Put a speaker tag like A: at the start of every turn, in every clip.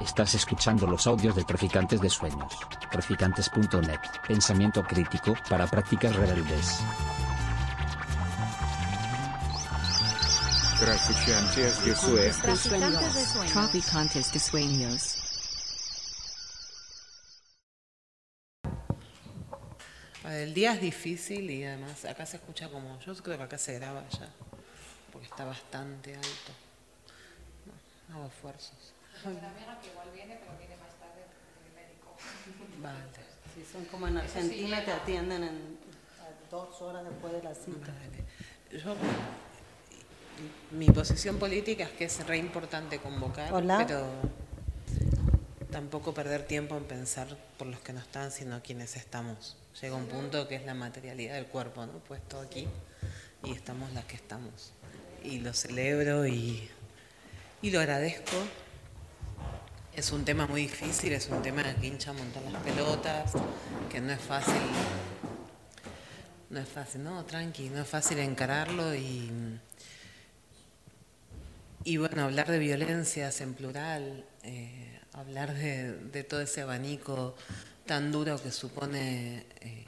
A: Estás escuchando los audios de Traficantes de Sueños. Traficantes.net. Pensamiento crítico para prácticas rebeldes.
B: Traficantes de Sueños.
C: Traficantes de sueños.
D: El día es difícil y además acá se escucha como, yo creo que acá se graba ya, porque está bastante alto. No, hago esfuerzos. Vale.
E: Sí, son como en Argentina te atienden en a dos horas después de la cita.
D: Vale. Yo, mi posición política es que es re importante convocar,
E: Hola.
D: pero tampoco perder tiempo en pensar por los que no están, sino quienes estamos. Llega un punto que es la materialidad del cuerpo, ¿no? Puesto aquí, y estamos las que estamos. Y lo celebro y, y lo agradezco. Es un tema muy difícil, es un tema que hincha un montón las pelotas, que no es fácil no es fácil, no, tranqui, no es fácil encararlo y, y bueno, hablar de violencias en plural, eh, hablar de, de todo ese abanico tan duro que supone eh,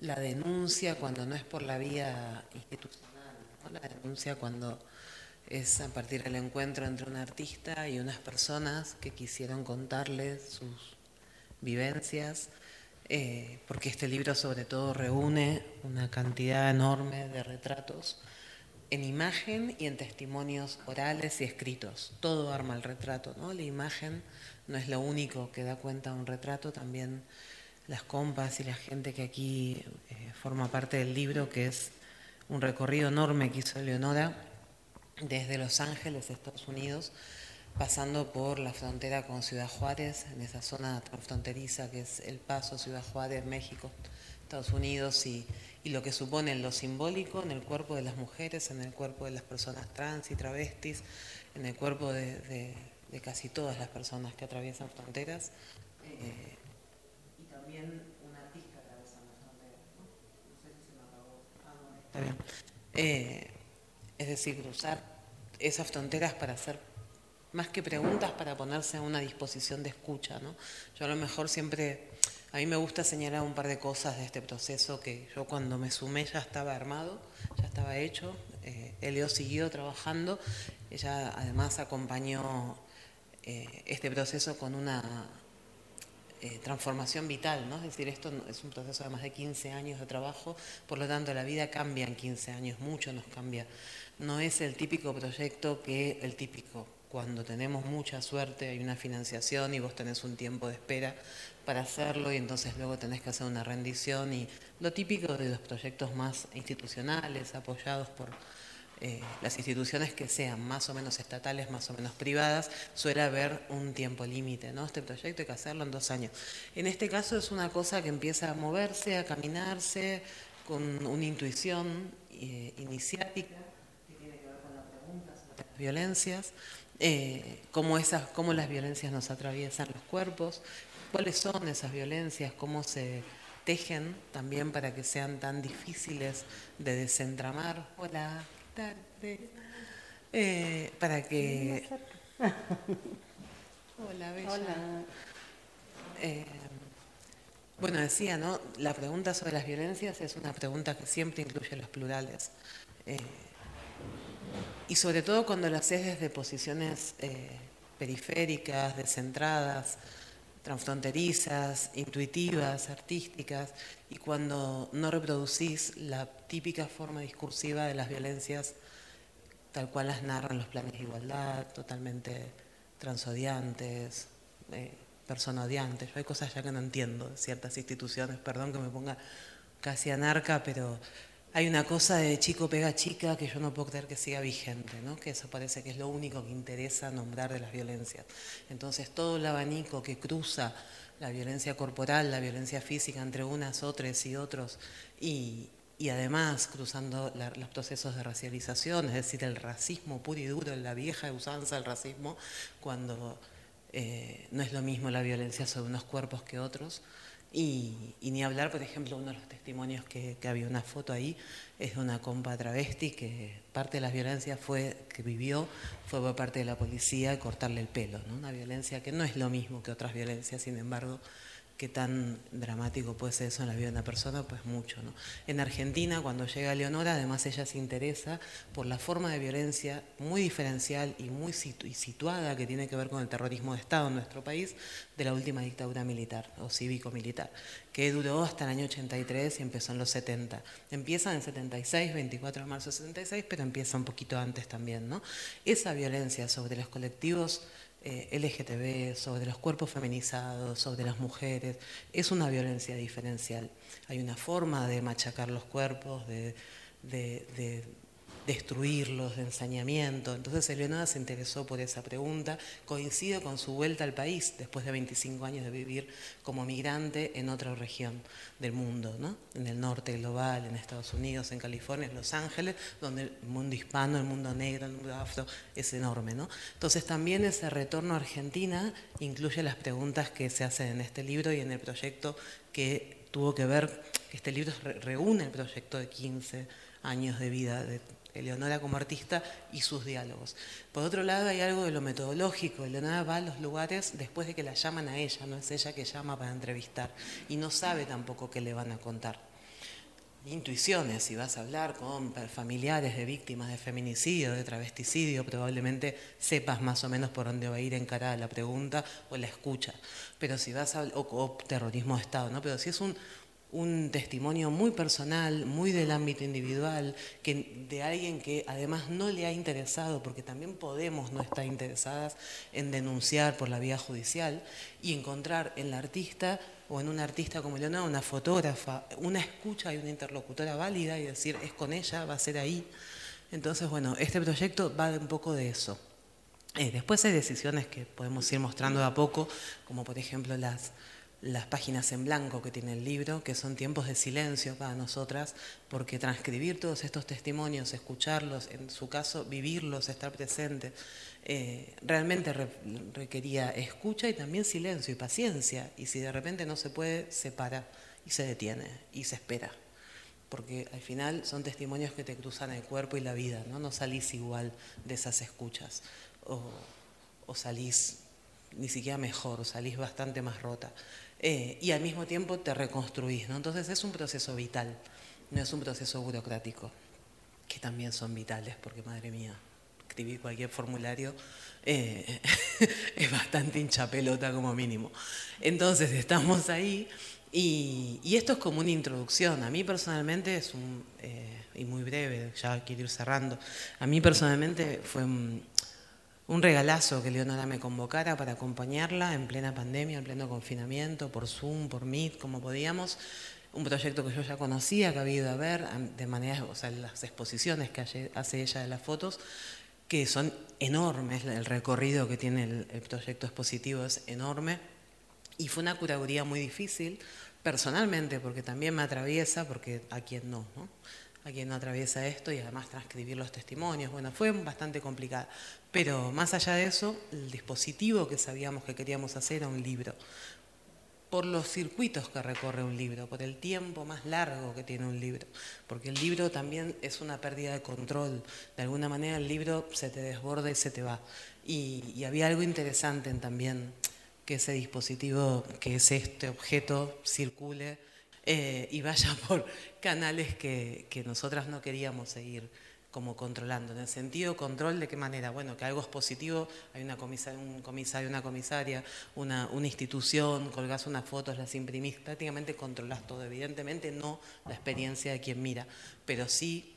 D: la denuncia cuando no es por la vía institucional, ¿no? la denuncia cuando es a partir del encuentro entre un artista y unas personas que quisieron contarles sus vivencias, eh, porque este libro sobre todo reúne una cantidad enorme de retratos en imagen y en testimonios orales y escritos. Todo arma el retrato, ¿no? La imagen no es lo único que da cuenta de un retrato, también las compas y la gente que aquí eh, forma parte del libro, que es un recorrido enorme que hizo Leonora desde Los Ángeles, Estados Unidos, pasando por la frontera con Ciudad Juárez, en esa zona transfronteriza que es El Paso, Ciudad Juárez, México, Estados Unidos, y, y lo que supone lo simbólico en el cuerpo de las mujeres, en el cuerpo de las personas trans y travestis, en el cuerpo de, casi todas las personas que atraviesan fronteras, eh, y también un artista atravesando fronteras. ¿no? Sé si se me apagó. Ah. Eh, es decir, cruzar esas fronteras para hacer más que preguntas, para ponerse a una disposición de escucha. ¿no? Yo a lo mejor siempre, a mí me gusta señalar un par de cosas de este proceso que yo cuando me sumé ya estaba armado, ya estaba hecho. Eh, Elio siguió trabajando, ella además acompañó eh, este proceso con una eh, transformación vital, ¿no? Es decir, esto es un proceso de más de 15 años de trabajo, por lo tanto la vida cambia en 15 años, mucho nos cambia. No es el típico proyecto que el típico, cuando tenemos mucha suerte, hay una financiación y vos tenés un tiempo de espera para hacerlo y entonces luego tenés que hacer una rendición y lo típico de los proyectos más institucionales, apoyados por eh, las instituciones que sean más o menos estatales, más o menos privadas, suele haber un tiempo límite, ¿no? Este proyecto hay que hacerlo en dos años. En este caso es una cosa que empieza a moverse, a caminarse, con una intuición eh, iniciática, que tiene que ver con la pregunta sobre las violencias, eh, cómo, esas, cómo las violencias nos atraviesan los cuerpos, cuáles son esas violencias, cómo se tejen también para que sean tan difíciles de desentramar. Hola, ¿qué tal? Eh, para que... Hola, Bella.
E: Hola.
D: Eh, bueno, decía, ¿no? La pregunta sobre las violencias es una pregunta que siempre incluye los plurales. Eh, y sobre todo cuando lo haces desde posiciones eh, periféricas, descentradas, transfronterizas, intuitivas, artísticas, y cuando no reproducís la típica forma discursiva de las violencias tal cual las narran los planes de igualdad, totalmente transodiantes, eh, personodiantes. Yo hay cosas ya que no entiendo de ciertas instituciones, perdón que me ponga casi anarca, pero hay una cosa de chico pega chica que yo no puedo creer que siga vigente, ¿no? que eso parece que es lo único que interesa nombrar de las violencias. Entonces todo el abanico que cruza la violencia corporal, la violencia física entre unas, otras y otros, y, y además cruzando los procesos de racialización, es decir, el racismo puro y duro, la vieja usanza del racismo, cuando eh, no es lo mismo la violencia sobre unos cuerpos que otros, Y, y ni hablar, por ejemplo, uno de los testimonios que, que había una foto ahí es de una compa travesti que parte de las violencias fue que vivió fue por parte de la policía cortarle el pelo, ¿no? Una violencia que no es lo mismo que otras violencias, sin embargo, qué tan dramático puede ser eso en la vida de una persona, pues mucho. ¿no? En Argentina, cuando llega Leonora, además ella se interesa por la forma de violencia muy diferencial y muy situ y situada que tiene que ver con el terrorismo de Estado en nuestro país de la última dictadura militar o cívico-militar, que duró hasta el año 83 y empezó en los 70. Empieza en 76, 24 de marzo de 76, pero empieza un poquito antes también. ¿no? Esa violencia sobre los colectivos eh, LGTB, sobre los cuerpos feminizados, sobre las mujeres, es una violencia diferencial. Hay una forma de machacar los cuerpos, de, de, de destruirlos, de ensañamiento. Entonces Eleonora se interesó por esa pregunta, coincide con su vuelta al país después de 25 años de vivir como migrante en otra región del mundo, ¿no? en el norte global, en Estados Unidos, en California, en Los Ángeles, donde el mundo hispano, el mundo negro, el mundo afro es enorme. ¿no? Entonces también ese retorno a Argentina incluye las preguntas que se hacen en este libro y en el proyecto que tuvo que ver, este libro reúne el proyecto de 15 años de vida de Eleonora como artista y sus diálogos. Por otro lado, hay algo de lo metodológico. Eleonora va a los lugares después de que la llaman a ella, no es ella que llama para entrevistar y no sabe tampoco qué le van a contar. Intuiciones, si vas a hablar con familiares de víctimas de feminicidio, de travesticidio, probablemente sepas más o menos por dónde va a ir encarada la pregunta o la escucha. Pero si vas a o, o terrorismo de Estado, ¿no? Pero si es un, un testimonio muy personal, muy del ámbito individual, que, de alguien que además no le ha interesado, porque también podemos no estar interesadas en denunciar por la vía judicial, y encontrar en la artista o en un artista como Leonardo una fotógrafa, una escucha y una interlocutora válida y decir, es con ella, va a ser ahí. Entonces, bueno, este proyecto va un poco de eso. Eh, después hay decisiones que podemos ir mostrando de a poco, como por ejemplo las las páginas en blanco que tiene el libro, que son tiempos de silencio para nosotras, porque transcribir todos estos testimonios, escucharlos, en su caso vivirlos, estar presente, eh, realmente requería escucha y también silencio y paciencia. Y si de repente no se puede, se para y se detiene y se espera. Porque al final son testimonios que te cruzan el cuerpo y la vida, ¿no? No salís igual de esas escuchas. O, o salís ni siquiera mejor, salís bastante más rota. Eh, y al mismo tiempo te reconstruís. ¿no? Entonces es un proceso vital, no es un proceso burocrático, que también son vitales, porque madre mía, escribir cualquier formulario eh, es bastante hinchapelota como mínimo. Entonces estamos ahí y, y, esto es como una introducción. A mí personalmente es un, eh, y muy breve, ya quiero ir cerrando, a mí personalmente fue un, un regalazo que Leonora me convocara para acompañarla en plena pandemia, en pleno confinamiento, por Zoom, por Meet, como podíamos. Un proyecto que yo ya conocía, que había ido a ver, de manera, o sea, las exposiciones que hace ella de las fotos, que son enormes, el recorrido que tiene el, proyecto expositivo es enorme. Y fue una curaduría muy difícil, personalmente, porque también me atraviesa, porque a quien no, ¿no? a quien no atraviesa esto y además transcribir los testimonios. Bueno, fue bastante complicado. Pero más allá de eso, el dispositivo que sabíamos que queríamos hacer era un libro. Por los circuitos que recorre un libro, por el tiempo más largo que tiene un libro. Porque el libro también es una pérdida de control. De alguna manera el libro se te desborda y se te va. Y, había algo interesante en también que ese dispositivo, que es este objeto, circule eh, y vaya por canales que, que, nosotras no queríamos seguir como controlando. En el sentido control, ¿de qué manera? Bueno, que algo es positivo, hay una comisaria, un comisario, una comisaria, una, una institución, colgás unas fotos, las imprimís, prácticamente controlás todo. Evidentemente no la experiencia de quien mira, pero sí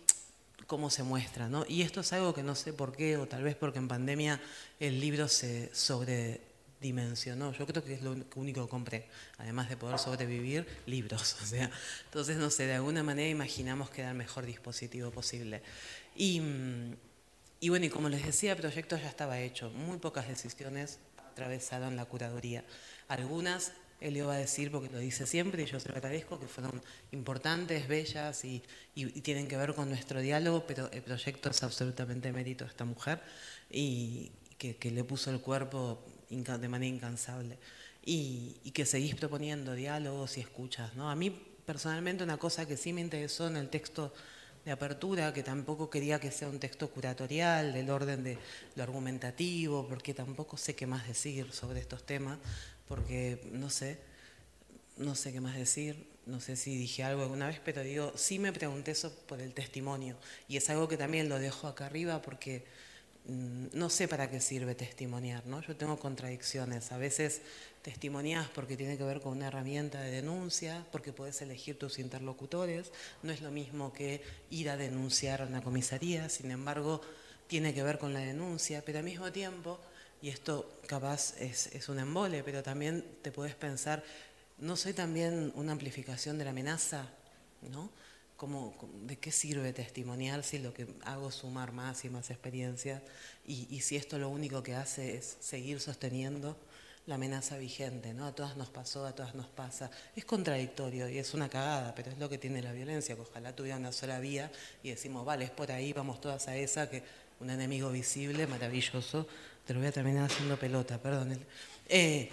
D: cómo se muestra, ¿no? Y esto es algo que no sé por qué, o tal vez porque en pandemia el libro se sobre dimensionó. Yo creo que es lo único que compré, además de poder sobrevivir, libros. O sea, entonces, no sé, de alguna manera imaginamos que era el mejor dispositivo posible. Y, y bueno, y como les decía, el proyecto ya estaba hecho. Muy pocas decisiones atravesaron la curaduría. Algunas, él iba a decir, porque lo dice siempre, y yo se lo agradezco, que fueron importantes, bellas y, y, tienen que ver con nuestro diálogo, pero el proyecto es absolutamente mérito de esta mujer y que, le puso el cuerpo de manera incansable. Y, y que seguís proponiendo diálogos y escuchas. ¿no? A mí personalmente una cosa que sí me interesó en el texto de apertura, que tampoco quería que sea un texto curatorial, del orden de lo argumentativo, porque tampoco sé qué más decir sobre estos temas, porque no sé, no sé qué más decir, no sé si dije algo alguna vez, pero digo, sí me pregunté eso por el testimonio, y es algo que también lo dejo acá arriba porque no sé para qué sirve testimoniar, ¿no? Yo tengo contradicciones, a veces testimonias porque tiene que ver con una herramienta de denuncia, porque puedes elegir tus interlocutores, no es lo mismo que ir a denunciar a una comisaría, sin embargo, tiene que ver con la denuncia, pero al mismo tiempo, y esto capaz es, es un embole, pero también te puedes pensar, ¿no soy también una amplificación de la amenaza? ¿no? Como, ¿De qué sirve testimoniar si lo que hago es sumar más y más experiencias? Y, y si esto lo único que hace es seguir sosteniendo la amenaza vigente, ¿no? A todas nos pasó, a todas nos pasa. Es contradictorio y es una cagada, pero es lo que tiene la violencia, que ojalá tuviera una sola vía y decimos, vale, es por ahí, vamos todas a esa, que un enemigo visible, maravilloso, te lo voy a terminar haciendo pelota, perdón. Eh,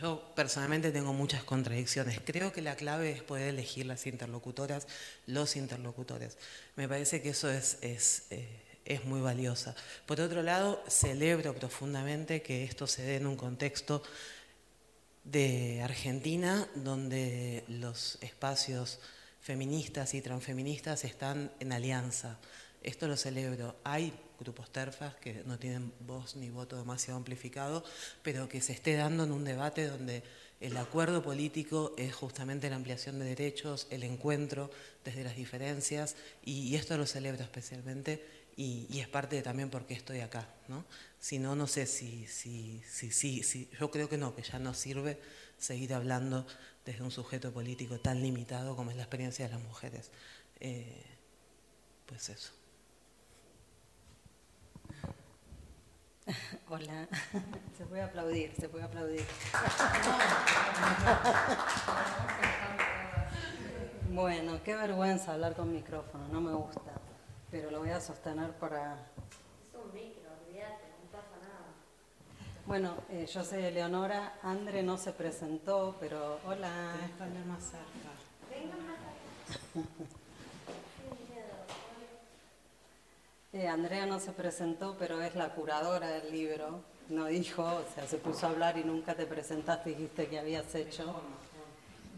D: yo personalmente tengo muchas contradicciones. Creo que la clave es poder elegir las interlocutoras, los interlocutores. Me parece que eso es, es, eh, es muy valiosa. Por otro lado, celebro profundamente que esto se dé en un contexto de Argentina donde los espacios feministas y transfeministas están en alianza. Esto lo celebro. Hay grupos terfas que no tienen voz ni voto demasiado amplificado, pero que se esté dando en un debate donde el acuerdo político es justamente la ampliación de derechos, el encuentro desde las diferencias, y, esto lo celebro especialmente, y, es parte de también porque estoy acá. ¿no? Si no, no sé si, si, si, si, si, yo creo que no, que ya no sirve seguir hablando desde un sujeto político tan limitado como es la experiencia de las mujeres. Eh, pues eso.
E: Hola, se puede aplaudir, se puede aplaudir. Bueno, qué vergüenza hablar con micrófono, no me gusta, pero lo voy a sostener para...
C: Es un micro, olvídate, no pasa nada.
E: Bueno, eh, yo soy Eleonora, Andre no se presentó, pero hola.
D: Tenés que hablar más cerca.
C: Vengan más acá.
E: Eh, Andrea no se presentó, pero es la curadora del libro. No dijo, o sea, se puso a hablar y nunca te presentaste, dijiste que habías hecho.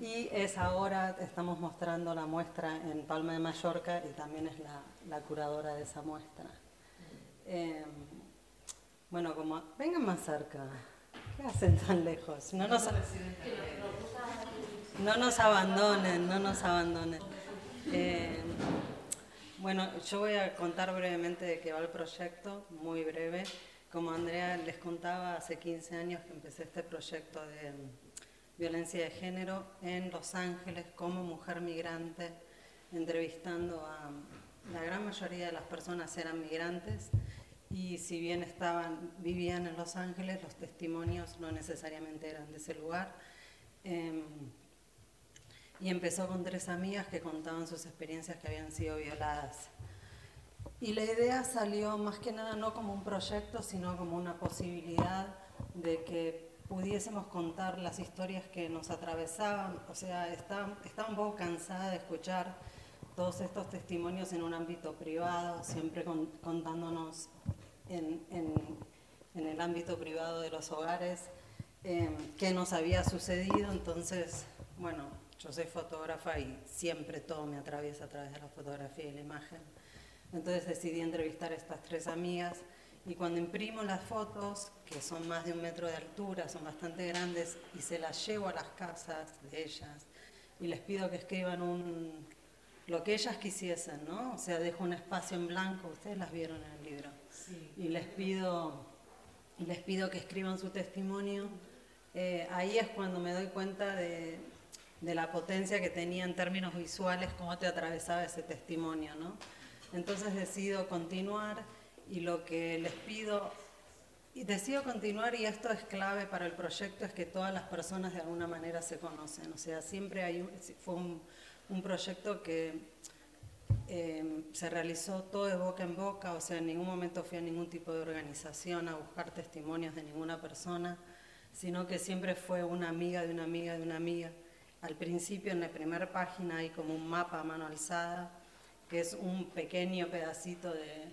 E: Y es ahora, estamos mostrando la muestra en Palma de Mallorca y también es la, curadora de esa muestra. Eh, bueno, como, vengan más cerca. ¿Qué hacen tan lejos? No nos, no abandonen, no nos abandonen. Eh, bueno, yo voy a contar brevemente de qué va el proyecto, muy breve. Como Andrea les contaba, hace 15 años que empecé este proyecto de violencia de género en Los Ángeles como mujer migrante, entrevistando a la gran mayoría de las personas eran migrantes y si bien estaban, vivían en Los Ángeles, los testimonios no necesariamente eran de ese lugar. Eh, y empezó con tres amigas que contaban sus experiencias que habían sido violadas. Y la idea salió más que nada no como un proyecto, sino como una posibilidad de que pudiésemos contar las historias que nos atravesaban. O sea, estaba, estaba un poco cansada de escuchar todos estos testimonios en un ámbito privado, siempre con, contándonos en, en, en, el ámbito privado de los hogares eh, qué nos había sucedido. Entonces, bueno, yo soy fotógrafa y siempre todo me atraviesa a través de la fotografía y la imagen. Entonces decidí entrevistar a estas tres amigas y cuando imprimo las fotos, que son más de un metro de altura, son bastante grandes, y se las llevo a las casas de ellas y les pido que escriban un, lo que ellas quisiesen, ¿no? O sea, dejo un espacio en blanco, ustedes las vieron en el libro,
D: sí.
E: y les pido, les pido que escriban su testimonio. Eh, ahí es cuando me doy cuenta de, de la potencia que tenía en términos visuales, cómo te atravesaba ese testimonio, ¿no? Entonces decido continuar y lo que les pido, y decido continuar y esto es clave para el proyecto, es que todas las personas de alguna manera se conocen, o sea, siempre hay un, fue un, proyecto que eh, se realizó todo de boca en boca, o sea, en ningún momento fui a ningún tipo de organización a buscar testimonios de ninguna persona, sino que siempre fue una amiga de una amiga de una amiga. Al principio, en la primera página, hay como un mapa a mano alzada, que es un pequeño pedacito de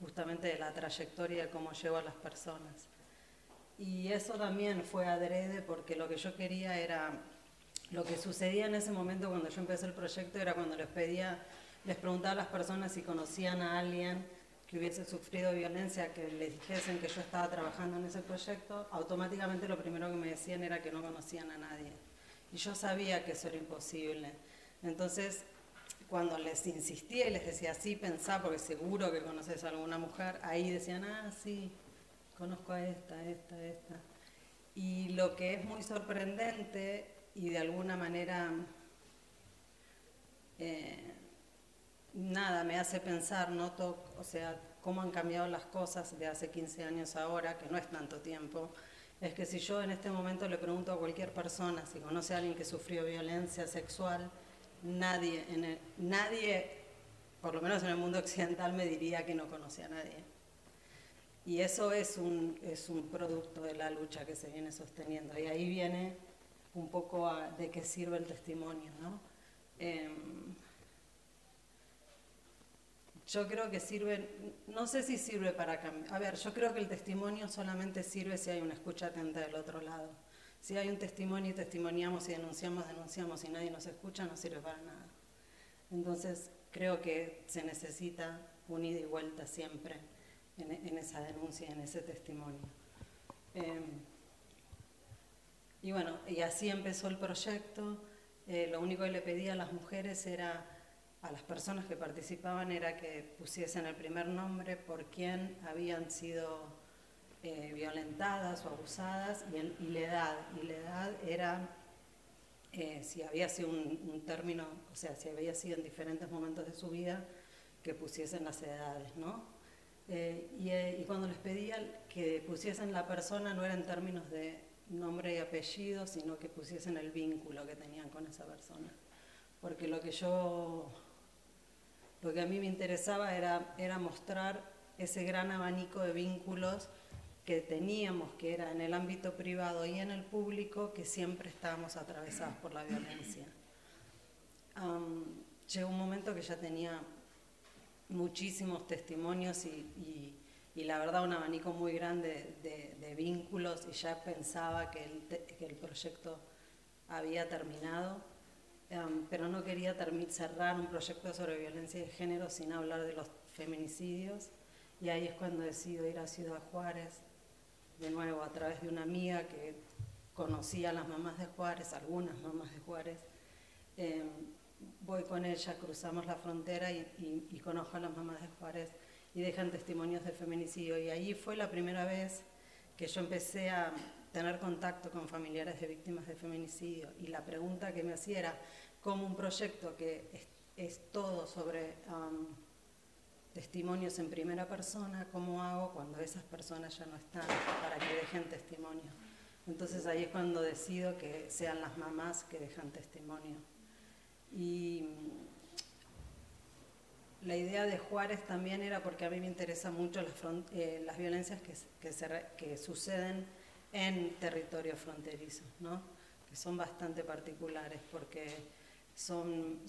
E: justamente de la trayectoria de cómo llevo a las personas. Y eso también fue adrede porque lo que yo quería era, lo que sucedía en ese momento cuando yo empecé el proyecto era cuando les pedía, les preguntaba a las personas si conocían a alguien que hubiese sufrido violencia, que les dijesen que yo estaba trabajando en ese proyecto, automáticamente lo primero que me decían era que no conocían a nadie. Y yo sabía que eso era imposible. Entonces, cuando les insistía y les decía, sí, pensá, porque seguro que conoces a alguna mujer, ahí decían, ah, sí, conozco a esta, esta, esta. Y lo que es muy sorprendente y de alguna manera, eh, nada, me hace pensar, noto, o sea, cómo han cambiado las cosas de hace 15 años ahora, que no es tanto tiempo, es que si yo en este momento le pregunto a cualquier persona si conoce a alguien que sufrió violencia sexual, nadie, por lo menos en el mundo occidental, me diría que no conoce a nadie. Y eso es un, producto de la lucha que se viene sosteniendo. Y ahí viene un poco de qué sirve el testimonio. ¿no? Em, yo creo que sirve, no sé si sirve para cambiar. A ver, yo creo que el testimonio solamente sirve si hay una escucha atenta del otro lado. Si hay un testimonio y testimoniamos y denunciamos, denunciamos y nadie nos escucha, no sirve para nada. Entonces, creo que se necesita un ida y vuelta siempre en, esa denuncia, en ese testimonio. Em, y bueno, y así empezó el proyecto. Eh, lo único que le pedía a las mujeres era, a las personas que participaban, era que pusiesen el primer nombre por quién habían sido eh, violentadas o abusadas y, la edad. Y la edad era eh, si había sido un, un, término, o sea, si había sido en diferentes momentos de su vida, que pusiesen las edades, ¿no? Eh, eh, y, cuando les pedía que pusiesen la persona, no era en términos de nombre y apellido, sino que pusiesen el vínculo que tenían con esa persona. Porque lo que yo, lo que a mí me interesaba era, era mostrar ese gran abanico de vínculos que teníamos, que era en el ámbito privado y en el público, que siempre estábamos atravesados por la violencia. llegó un momento que ya tenía muchísimos testimonios y, la verdad un abanico muy grande de, vínculos y ya pensaba que el, proyecto había terminado, em, pero no quería cerrar un proyecto sobre violencia de género sin hablar de los feminicidios y ahí es cuando decido ir a Ciudad Juárez, de nuevo a través de una amiga que conocía a las mamás de Juárez, algunas mamás de Juárez. Em, voy con ella, cruzamos la frontera y, conozco a las mamás de Juárez y dejan testimonios de feminicidio. Y ahí fue la primera vez que yo empecé a tener contacto con familiares de víctimas de feminicidio. Y la pregunta que me hacía era, ¿cómo un proyecto que es, todo sobre um, testimonios en primera persona, cómo hago cuando esas personas ya no están para que dejen testimonio? Entonces ahí es cuando decido que sean las mamás que dejan testimonio. Y la idea de Juárez también era porque a mí me interesan mucho las, eh, las violencias que, que, suceden en territorios fronterizos, ¿no? que son bastante particulares porque son,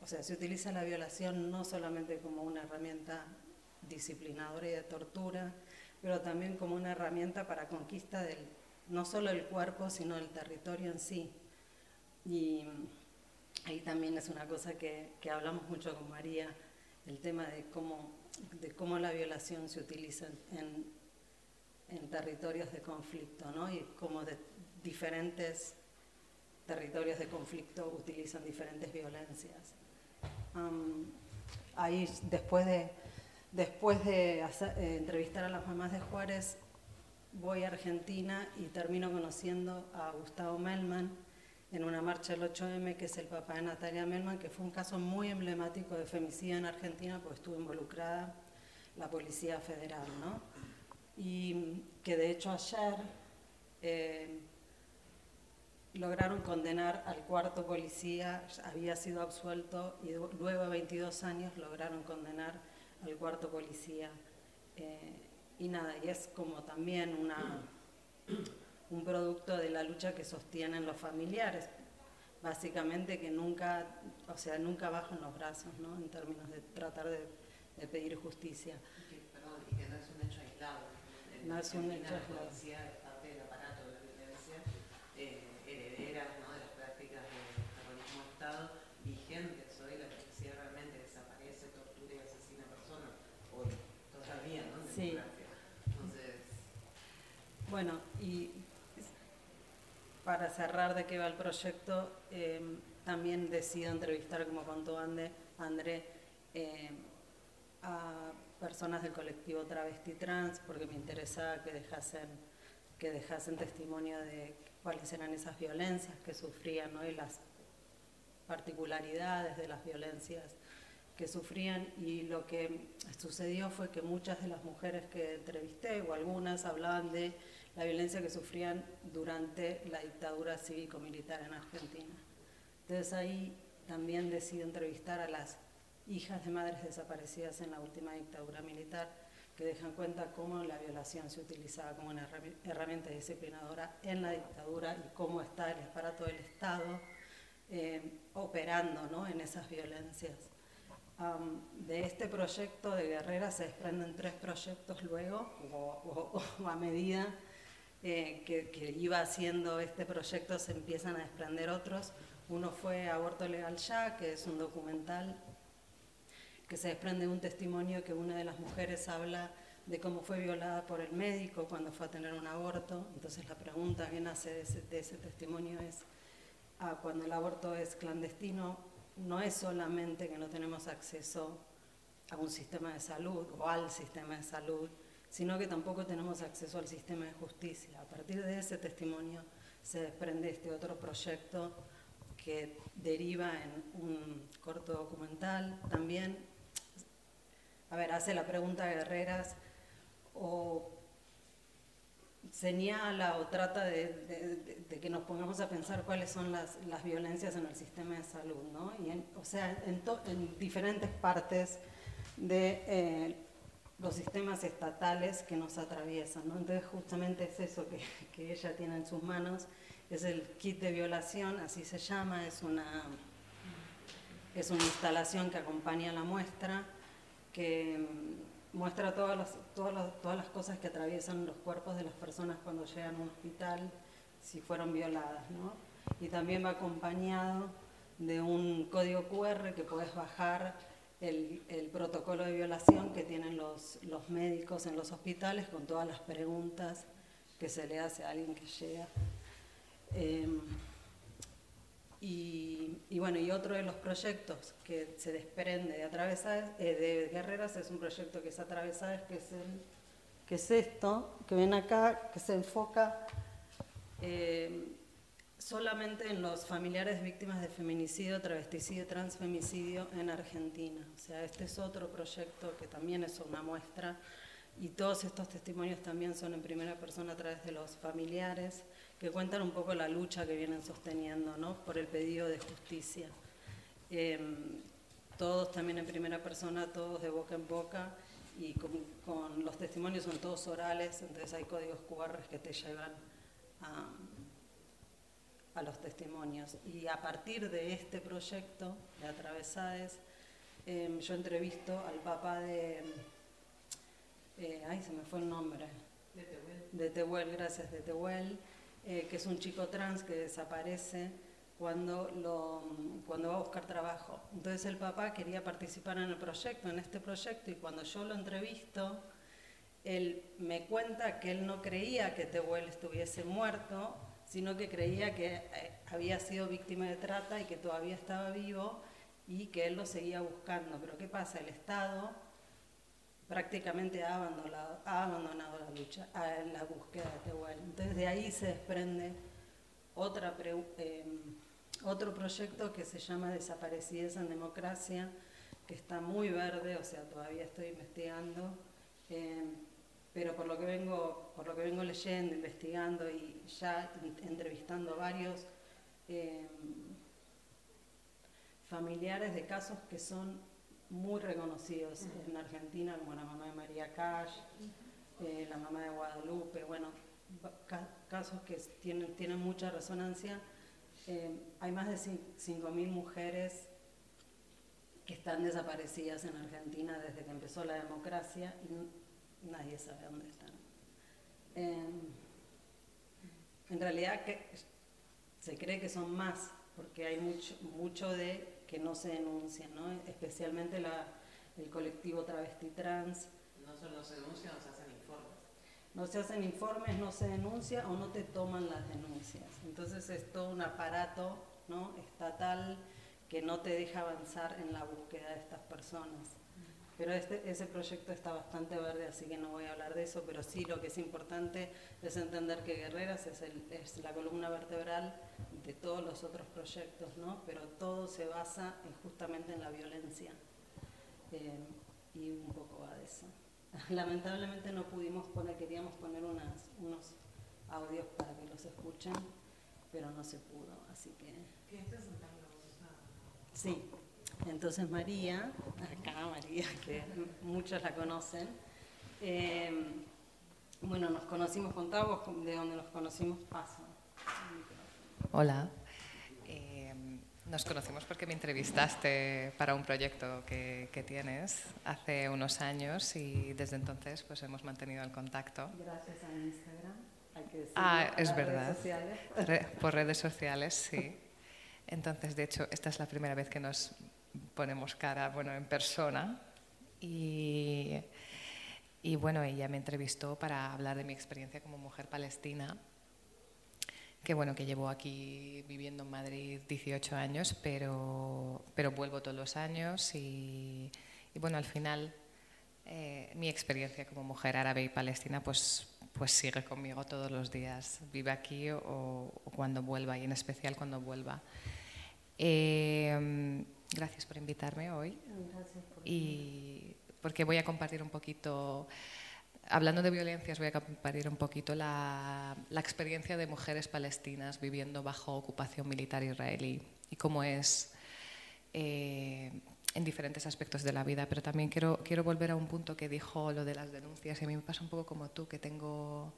E: o sea, se utiliza la violación no solamente como una herramienta disciplinadora y de tortura, pero también como una herramienta para conquista del, no solo del cuerpo, sino del territorio en sí. Y ahí también es una cosa que, hablamos mucho con María, el tema de cómo, de cómo la violación se utiliza en, en territorios de conflicto, ¿no? Y cómo de diferentes territorios de conflicto utilizan diferentes violencias. ahí, después de, después de eh, entrevistar a las mamás de Juárez, voy a Argentina y termino conociendo a Gustavo Melman, en una marcha del 8M, que es el papá de Natalia Melman, que fue un caso muy emblemático de femicidio en Argentina, porque estuvo involucrada la Policía Federal, ¿no? Y que de hecho ayer eh, lograron condenar al cuarto policía, había sido absuelto y luego de 22 años lograron condenar al cuarto policía. Eh, y nada, y es como también una, un producto de la lucha que sostienen los familiares, básicamente que nunca, o sea, nunca bajan los brazos, ¿no? En términos de tratar de pedir justicia.
D: Y que, perdón, y que no es un hecho aislado. En
E: No es un
D: Argentina
E: hecho
D: La
E: aislado.
D: policía es parte del aparato de la violencia, eh, heredera ¿no? de las prácticas del terrorismo de Estado, vigentes hoy. La policía realmente desaparece, tortura y asesina personas. Hoy, todavía, ¿no? En
E: Sí.
D: Entonces,
E: Bueno, y para cerrar de qué va el proyecto, eh, también decido entrevistar, como contó Ande, André, eh, a personas del colectivo travesti trans, porque me interesaba que dejasen, que dejasen testimonio de cuáles eran esas violencias que sufrían ¿no? y las particularidades de las violencias que sufrían y lo que sucedió fue que muchas de las mujeres que entrevisté o algunas hablaban de la violencia que sufrían durante la dictadura cívico-militar en Argentina. Entonces ahí también decido entrevistar a las hijas de madres desaparecidas en la última dictadura militar que dejan cuenta cómo la violación se utilizaba como una herrami- herramienta disciplinadora en la dictadura y cómo está el aparato del Estado eh, operando ¿no? en esas violencias. Am, de este proyecto de Guerrera se desprenden tres proyectos luego, o, o- o a medida eh, que, que iba haciendo este proyecto se empiezan a desprender otros. Uno fue Aborto Legal Ya, que es un documental que se desprende de un testimonio que una de las mujeres habla de cómo fue violada por el médico cuando fue a tener un aborto. Entonces la pregunta que nace de ese, de ese testimonio es, ah, cuando el aborto es clandestino, no es solamente que no tenemos acceso a un sistema de salud o al sistema de salud, sino que tampoco tenemos acceso al sistema de justicia. A partir de ese testimonio se desprende este otro proyecto que deriva en un corto documental también. A ver, hace la pregunta a Guerreras o señala o trata de, que nos pongamos a pensar cuáles son las, las violencias en el sistema de salud, ¿no? O sea, en, to- en diferentes partes de eh, los sistemas estatales que nos atraviesan, ¿no? Entonces justamente es eso que, que ella tiene en sus manos, es el kit de violación, así se llama, es una, es una instalación que acompaña la muestra, que mm, muestra todas las, todas, todas las cosas que atraviesan los cuerpos de las personas cuando llegan a un hospital, si fueron violadas, ¿no? Y también va acompañado de un código QR que puedes bajar el, el protocolo de violación que tienen los, los médicos en los hospitales con todas las preguntas que se le hace a alguien que llega. Eh, y, y bueno, y otro de los proyectos que se desprende de Atravesadas, eh, de Guerreras, es un proyecto que es Atravesadas, que es, el, que es esto, que ven acá, que se enfoca eh, solamente en los familiares víctimas de feminicidio, travesticidio, transfemicidio en Argentina. O sea, este es otro proyecto que también es una muestra y todos estos testimonios también son en primera persona a través de los familiares que cuentan un poco la lucha que vienen sosteniendo ¿no? por el pedido de justicia. Eh, todos también en primera persona, todos de boca en boca y con, con los testimonios son todos orales, entonces hay códigos QR que te llevan a, a los testimonios. Y a partir de este proyecto de Atravesades, eh, yo entrevisto al papá de... eh, ay, se me fue el nombre.
D: de Tehuel.
E: De Tehuel, gracias, de Tehuel, eh, que es un chico trans que desaparece cuando, cuando va a buscar trabajo. Entonces el papá quería participar en el proyecto, en este proyecto, y cuando yo lo entrevisto, él me cuenta que él no creía que Tehuel estuviese muerto, sino que creía que eh, había sido víctima de trata y que todavía estaba vivo y que él lo seguía buscando. Pero ¿qué pasa? El Estado prácticamente ha abandonado, ha abandonado la lucha, la búsqueda de Tehuel. Entonces de ahí se desprende eh, otro proyecto que se llama Desaparecidas en Democracia, que está muy verde, o sea, todavía estoy investigando, eh, pero por lo que vengo, por lo que vengo leyendo, investigando y ya en- entrevistando varios eh, familiares de casos que son muy reconocidos en Argentina, como la mamá de María Cash, eh, la mamá de Guadalupe, bueno, ca- casos que tienen, tienen mucha resonancia. Eh, hay más de cin- 5.000 mujeres que están desaparecidas en Argentina desde que empezó la democracia y nadie sabe dónde están. Eh, en realidad que se cree que son más, porque hay mucho, mucho de que no se denuncia, ¿no? especialmente la- el colectivo travesti trans.
D: No solo se denuncian, se hacen informes.
E: No se hacen informes, no se denuncia o no te toman las denuncias. Entonces es todo un aparato ¿no? estatal que no te deja avanzar en la búsqueda de estas personas. Pero este, ese proyecto está bastante verde, así que no voy a hablar de eso, pero sí lo que es importante es entender que Guerreras es, el- es la columna vertebral de todos los otros proyectos, ¿no? pero todo se basa en- justamente en la violencia. Eh, y un poco va de eso. Lamentablemente no pudimos poner, queríamos poner unas, unos audios para que los escuchen, pero no se pudo, así que... Sí, entonces María, acá María, que muchos la conocen, eh, bueno, nos conocimos con Tavo, de donde nos conocimos paso.
F: Hola. Eh, nos conocimos porque me entrevistaste para un proyecto que, que tienes hace unos años y desde entonces pues hemos mantenido el contacto.
E: Gracias a Instagram, hay que decirlo,
F: Ah, es
E: redes
F: verdad.
E: sociales.
F: Re- por redes sociales, sí. Entonces, de hecho, esta es la primera vez que nos ponemos cara, bueno, en persona. Y, y bueno, ella me entrevistó para hablar de mi experiencia como mujer palestina, que bueno, que llevo aquí viviendo en Madrid 18 años, pero, pero vuelvo todos los años y, y bueno, al final eh, mi experiencia como mujer árabe y palestina pues, pues sigue conmigo todos los días, vive aquí o, cuando vuelva y en especial cuando vuelva. Eh, gracias por invitarme hoy
E: Gracias por
F: y porque voy a compartir un poquito, hablando de violencias, voy a compartir un poquito la, la experiencia de mujeres palestinas viviendo bajo ocupación militar israelí y cómo es eh, en diferentes aspectos de la vida. Pero también quiero, quiero volver a un punto que dijo lo de las denuncias y a mí me pasa un poco como tú, que tengo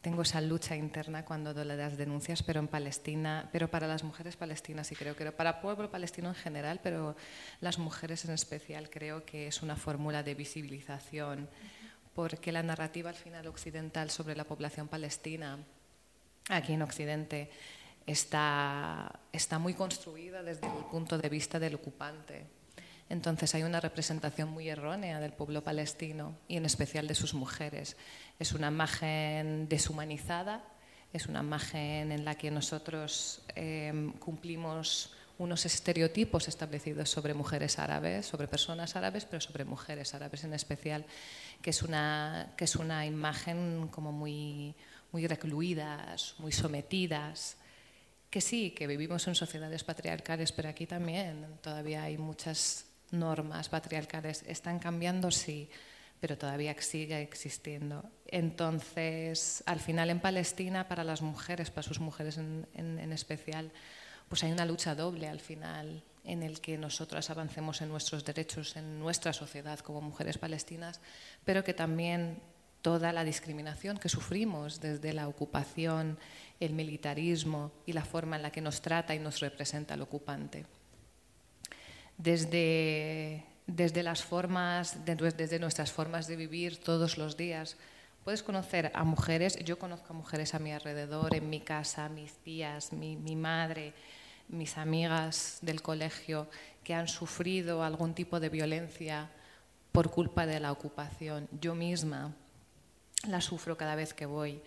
F: tengo esa lucha interna cuando doy las denuncias, pero en Palestina, pero para las mujeres palestinas y creo que para el pueblo palestino en general, pero las mujeres en especial creo que es una fórmula de visibilización, porque la narrativa al final occidental sobre la población palestina aquí en Occidente está, está muy construida desde el punto de vista del ocupante. Entonces hay una representación muy errónea del pueblo palestino y en especial de sus mujeres. Es una imagen deshumanizada, es una imagen en la que nosotros eh, cumplimos unos estereotipos establecidos sobre mujeres árabes, sobre personas árabes, pero sobre mujeres árabes en especial, que es una, que es una imagen como muy, muy recluidas, muy sometidas, que sí, que vivimos en sociedades patriarcales, pero aquí también todavía hay muchas normas patriarcales. Están cambiando, sí, pero todavía sigue existiendo. Entonces, al final en Palestina, para las mujeres, para sus mujeres en, en, especial, pues hay una lucha doble al final en el que nosotras avancemos en nuestros derechos, en nuestra sociedad como mujeres palestinas, pero que también toda la discriminación que sufrimos desde la ocupación, el militarismo y la forma en la que nos trata y nos representa el ocupante. Desde, desde las formas, desde nuestras formas de vivir todos los días, puedes conocer a mujeres, yo conozco a mujeres a mi alrededor, en mi casa, mis tías, mi, mi madre, mis amigas del colegio, que han sufrido algún tipo de violencia por culpa de la ocupación. Yo misma la sufro cada vez que voy.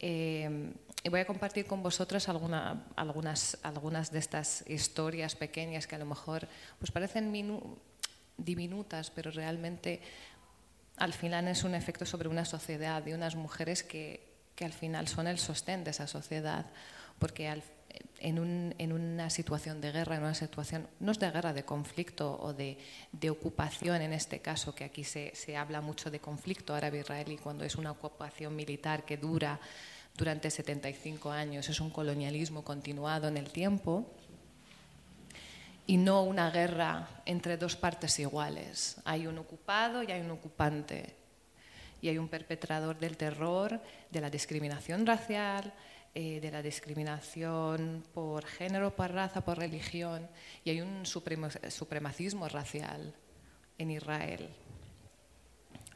F: Eh, y voy a compartir con vosotros alguna, algunas, algunas de estas historias pequeñas que a lo mejor pues parecen diminutas, pero realmente al final es un efecto sobre una sociedad de unas mujeres que, que al final son el sostén de esa sociedad, porque al, en, un, en, una situación de guerra, en una situación, no es de guerra, de conflicto o de, de ocupación en este caso, que aquí se, se habla mucho de conflicto árabe-israelí cuando es una ocupación militar que dura durante 75 años. Es un colonialismo continuado en el tiempo y no una guerra entre dos partes iguales. Hay un ocupado y hay un ocupante. Y hay un perpetrador del terror, de la discriminación racial, eh, de la discriminación por género, por raza, por religión. Y hay un supremacismo racial en Israel.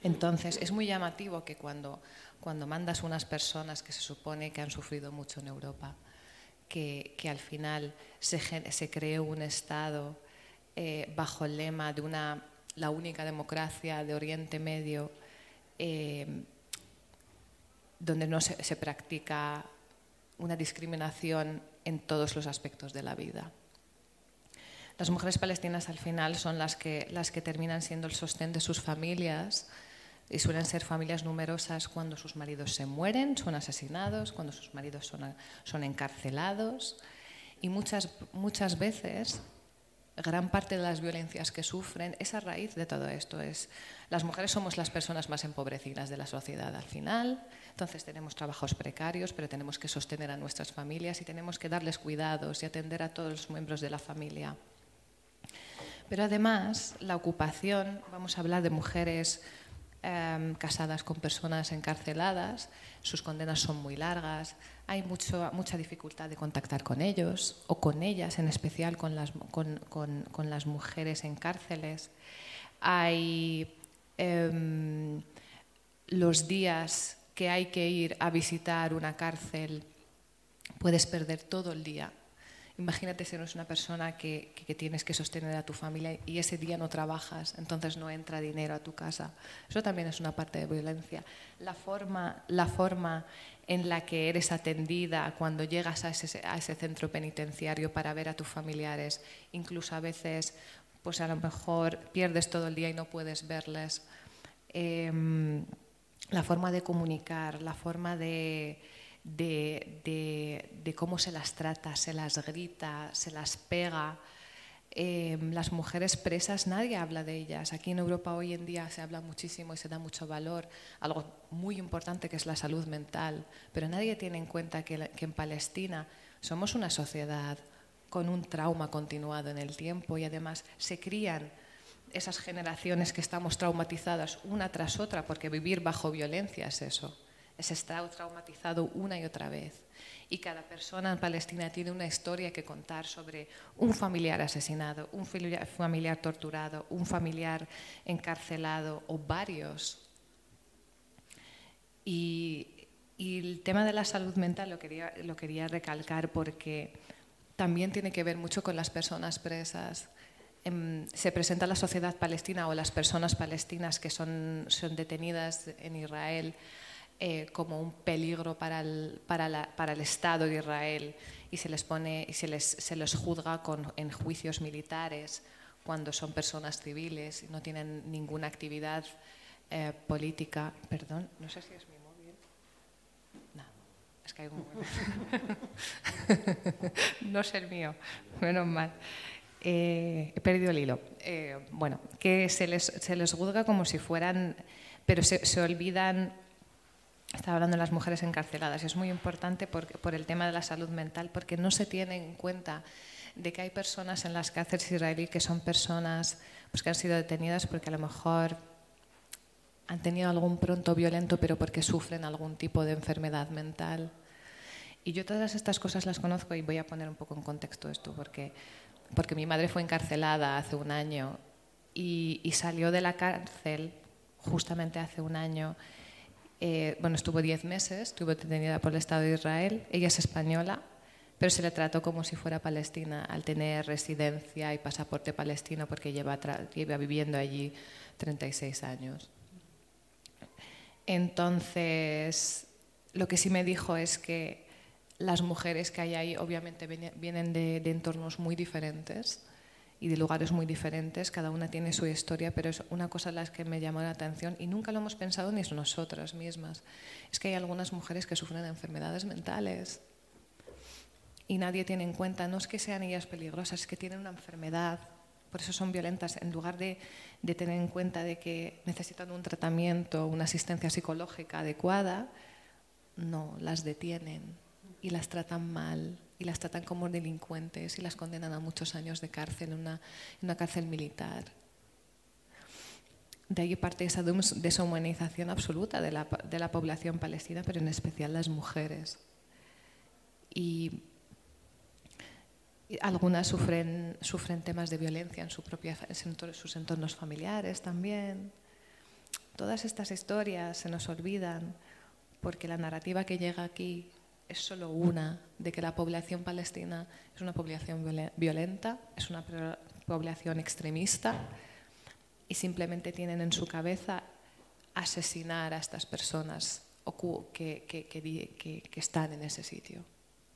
F: Entonces, es muy llamativo que cuando, cuando mandas unas personas que se supone que han sufrido mucho en Europa, que, al final se, se cree un Estado eh, bajo el lema de una, la única democracia de Oriente Medio, eh, donde no se, se practica una discriminación en todos los aspectos de la vida. Las mujeres palestinas al final son las que, las que terminan siendo el sostén de sus familias y suelen ser familias numerosas cuando sus maridos se mueren, son asesinados, cuando sus maridos son, son encarcelados. Y muchas, muchas veces, gran parte de las violencias que sufren es a raíz de todo esto. Es, las mujeres somos las personas más empobrecidas de la sociedad al final. Entonces tenemos trabajos precarios, pero tenemos que sostener a nuestras familias y tenemos que darles cuidados y atender a todos los miembros de la familia. Pero además, la ocupación, vamos a hablar de mujeres Em, casadas con personas encarceladas, sus condenas son muy largas, hay mucho, mucha dificultad de contactar con ellos o con ellas, en especial con las, con, con, las mujeres en cárceles. Hay em, los días que hay que ir a visitar una cárcel, puedes perder todo el día Imagínate si eres una persona que, tienes que sostener a tu familia y ese día no trabajas, entonces no entra dinero a tu casa. Eso también es una parte de violencia. La forma, la forma en la que eres atendida cuando llegas a ese, a ese centro penitenciario para ver a tus familiares, incluso a veces, pues a lo mejor pierdes todo el día y no puedes verles. Em, la forma de comunicar, la forma de de, cómo se las trata, se las grita, se las pega. Em, las mujeres presas, nadie habla de ellas. Aquí en Europa hoy en día se habla muchísimo y se da mucho valor, algo muy importante que es la salud mental, pero nadie tiene en cuenta que en Palestina somos una sociedad con un trauma continuado en el tiempo y además se crían esas generaciones que estamos traumatizadas una tras otra, porque vivir bajo violencia es eso es estar traumatizado una y otra vez. Y cada persona en Palestina tiene una historia que contar sobre un familiar asesinado, un familiar torturado, un familiar encarcelado o varios. Y, el tema de la salud mental lo quería, lo quería recalcar porque también tiene que ver mucho con las personas presas. Em, se presenta la sociedad palestina o las personas palestinas que son, son detenidas en Israel eh, como un peligro para el, para, para el, Estado de Israel y se les pone y se les, se les juzga con, en juicios militares cuando son personas civiles y no tienen ninguna actividad eh, política. Perdón, no sé si es mi móvil. No, es que hay un... no es el mío, menos mal. Eh, he perdido el hilo. bueno, que se les, se les juzga como si fueran, pero se, se olvidan estaba hablando de las mujeres encarceladas es muy importante por, por, el tema de la salud mental porque no se tiene en cuenta de que hay personas en las cárceles israelíes que son personas pues, que han sido detenidas porque a lo mejor han tenido algún pronto violento pero porque sufren algún tipo de enfermedad mental. Y yo todas estas cosas las conozco y voy a poner un poco en contexto esto porque, porque mi madre fue encarcelada hace un año y, y salió de la cárcel justamente hace un año eh, bueno, estuvo 10 meses, estuvo detenida por el Estado de Israel. Ella es española, pero se le trató como si fuera palestina al tener residencia y pasaporte palestino porque lleva, lleva viviendo allí 36 años. Entonces, lo que sí me dijo es que las mujeres que hay ahí obviamente vienen de, de entornos muy diferentes y de lugares muy diferentes, cada una tiene su historia, pero es una cosa las que me llamó la atención y nunca lo hemos pensado ni nosotras mismas. Es que hay algunas mujeres que sufren de enfermedades mentales y nadie tiene en cuenta, no es que sean ellas peligrosas, es que tienen una enfermedad, por eso son violentas, en lugar de, de tener en cuenta de que necesitan un tratamiento, una asistencia psicológica adecuada, no, las detienen y las tratan mal y las tratan como delincuentes y las condenan a muchos años de cárcel en una, en una cárcel militar. De ahí parte esa deshumanización absoluta de la, de la población palestina, pero en especial las mujeres. Y algunas sufren, sufren temas de violencia en, su propia, en sus entornos familiares también. Todas estas historias se nos olvidan porque la narrativa que llega aquí es solo una, de que la población palestina es una población violenta, es una población extremista y simplemente tienen en su cabeza asesinar a estas personas que, están en ese sitio,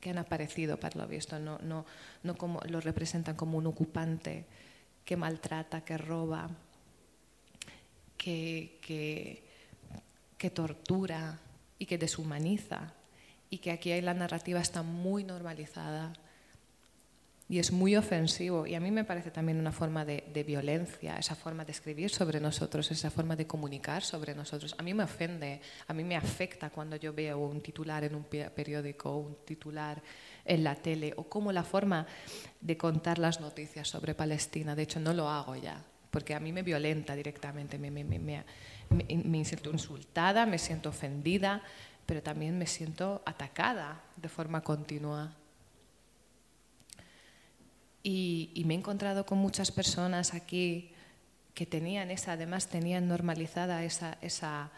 F: que han aparecido, para lo visto, no, no, no como, lo representan como un ocupante que maltrata, que roba, que, que tortura y que deshumaniza y que aquí la narrativa está muy normalizada y es muy ofensivo. Y a mí me parece también una forma de, violencia, esa forma de escribir sobre nosotros, esa forma de comunicar sobre nosotros. A mí me ofende, a mí me afecta cuando yo veo un titular en un periódico, un titular en la tele, o como la forma de contar las noticias sobre Palestina. De hecho, no lo hago ya, porque a mí me violenta directamente, me, me, me, me siento insultada, me siento ofendida, pero también me siento atacada de forma continua y, me he encontrado con muchas personas aquí que tenían esa, además tenían normalizada esa, esa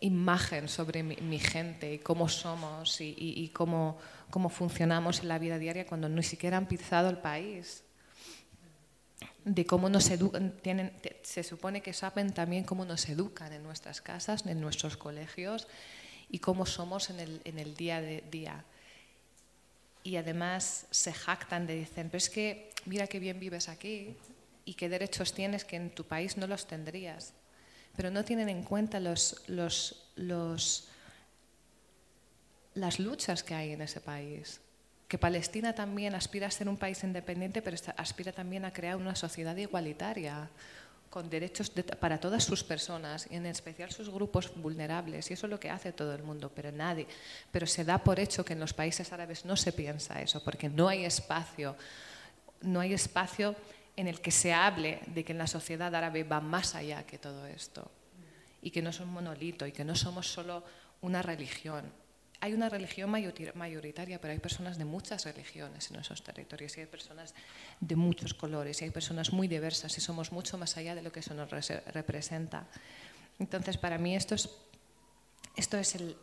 F: imagen sobre mi, gente y cómo somos y, cómo, cómo, funcionamos en la vida diaria cuando ni siquiera han pisado el país. De cómo nos se supone que saben también cómo nos educan en nuestras casas, en nuestros colegios y cómo somos en el, en el día a día y además se jactan de dicen, pero es que mira qué bien vives aquí y qué derechos tienes que en tu país no los tendrías. Pero no tienen en cuenta los, los, los, las luchas que hay en ese país. Que Palestina también aspira a ser un país independiente, pero aspira también a crear una sociedad igualitaria, con derechos para todas sus personas y en especial sus grupos vulnerables y eso es lo que hace todo el mundo pero nadie pero se da por hecho que en los países árabes no se piensa eso porque no hay espacio no hay espacio en el que se hable de que en la sociedad árabe va más allá que todo esto y que no es un monolito y que no somos solo una religión hay una religión mayoritaria, pero hay personas de muchas religiones en esos territorios y hay personas de muchos colores y hay personas muy diversas y somos mucho más allá de lo que eso nos representa. Entonces, para mí esto es, el,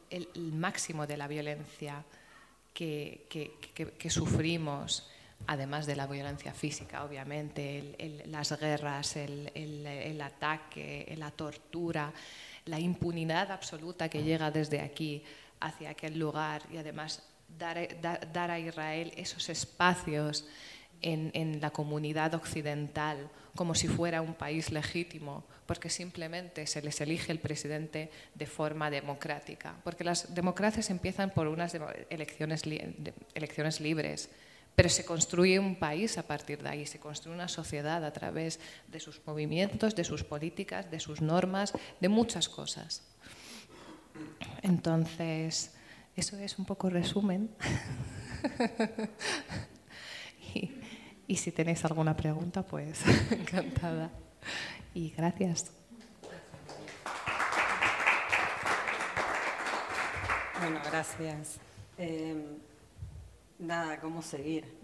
F: máximo de la violencia que, sufrimos además de la violencia física, obviamente, las guerras, el, ataque, la tortura, la impunidad absoluta que llega desde aquí hacia aquel lugar y además dar, a Israel esos espacios en, la comunidad occidental como si fuera un país legítimo, porque simplemente se les elige el presidente de forma democrática, porque las democracias empiezan por unas elecciones, elecciones libres, pero se construye un país a partir de ahí, se construye una sociedad a través de sus movimientos, de sus políticas, de sus normas, de muchas cosas. Entonces, eso es un poco resumen. y, si tenéis alguna pregunta, pues encantada. Y gracias.
E: Bueno, gracias. Em, nada, ¿cómo seguir?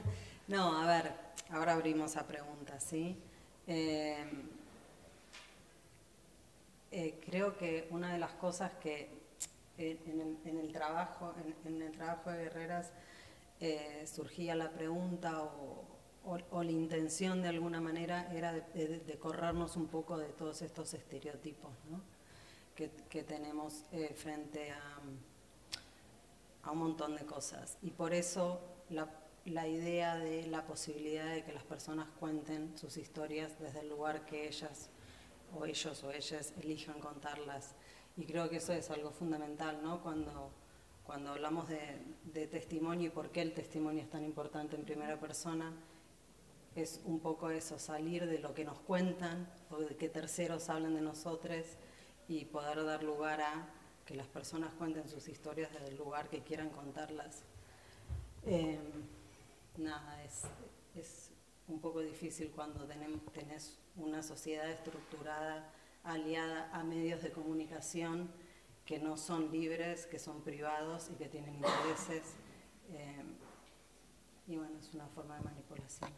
E: no, a ver, ahora abrimos a preguntas, ¿sí? Em, eh, creo que una de las cosas que eh, en, el, trabajo, en, el trabajo de Guerreras eh, surgía la pregunta o, la intención de alguna manera era de, corrernos un poco de todos estos estereotipos que, tenemos frente a, a, un montón de cosas. Y por eso la, la idea de la posibilidad de que las personas cuenten sus historias desde el lugar que ellas o ellos o ellas elijan contarlas. Y creo que eso es algo fundamental, ¿no? Cuando, cuando hablamos de, testimonio y por qué el testimonio es tan importante en primera persona, es un poco eso, salir de lo que nos cuentan o de que terceros hablen de nosotros y poder dar lugar a que las personas cuenten sus historias desde el lugar que quieran contarlas. Eh, nada, es un poco difícil cuando tenés una sociedad estructurada aliada a medios de comunicación que no son libres, que son privados y que tienen intereses. Eh, y bueno, es una forma de manipulación.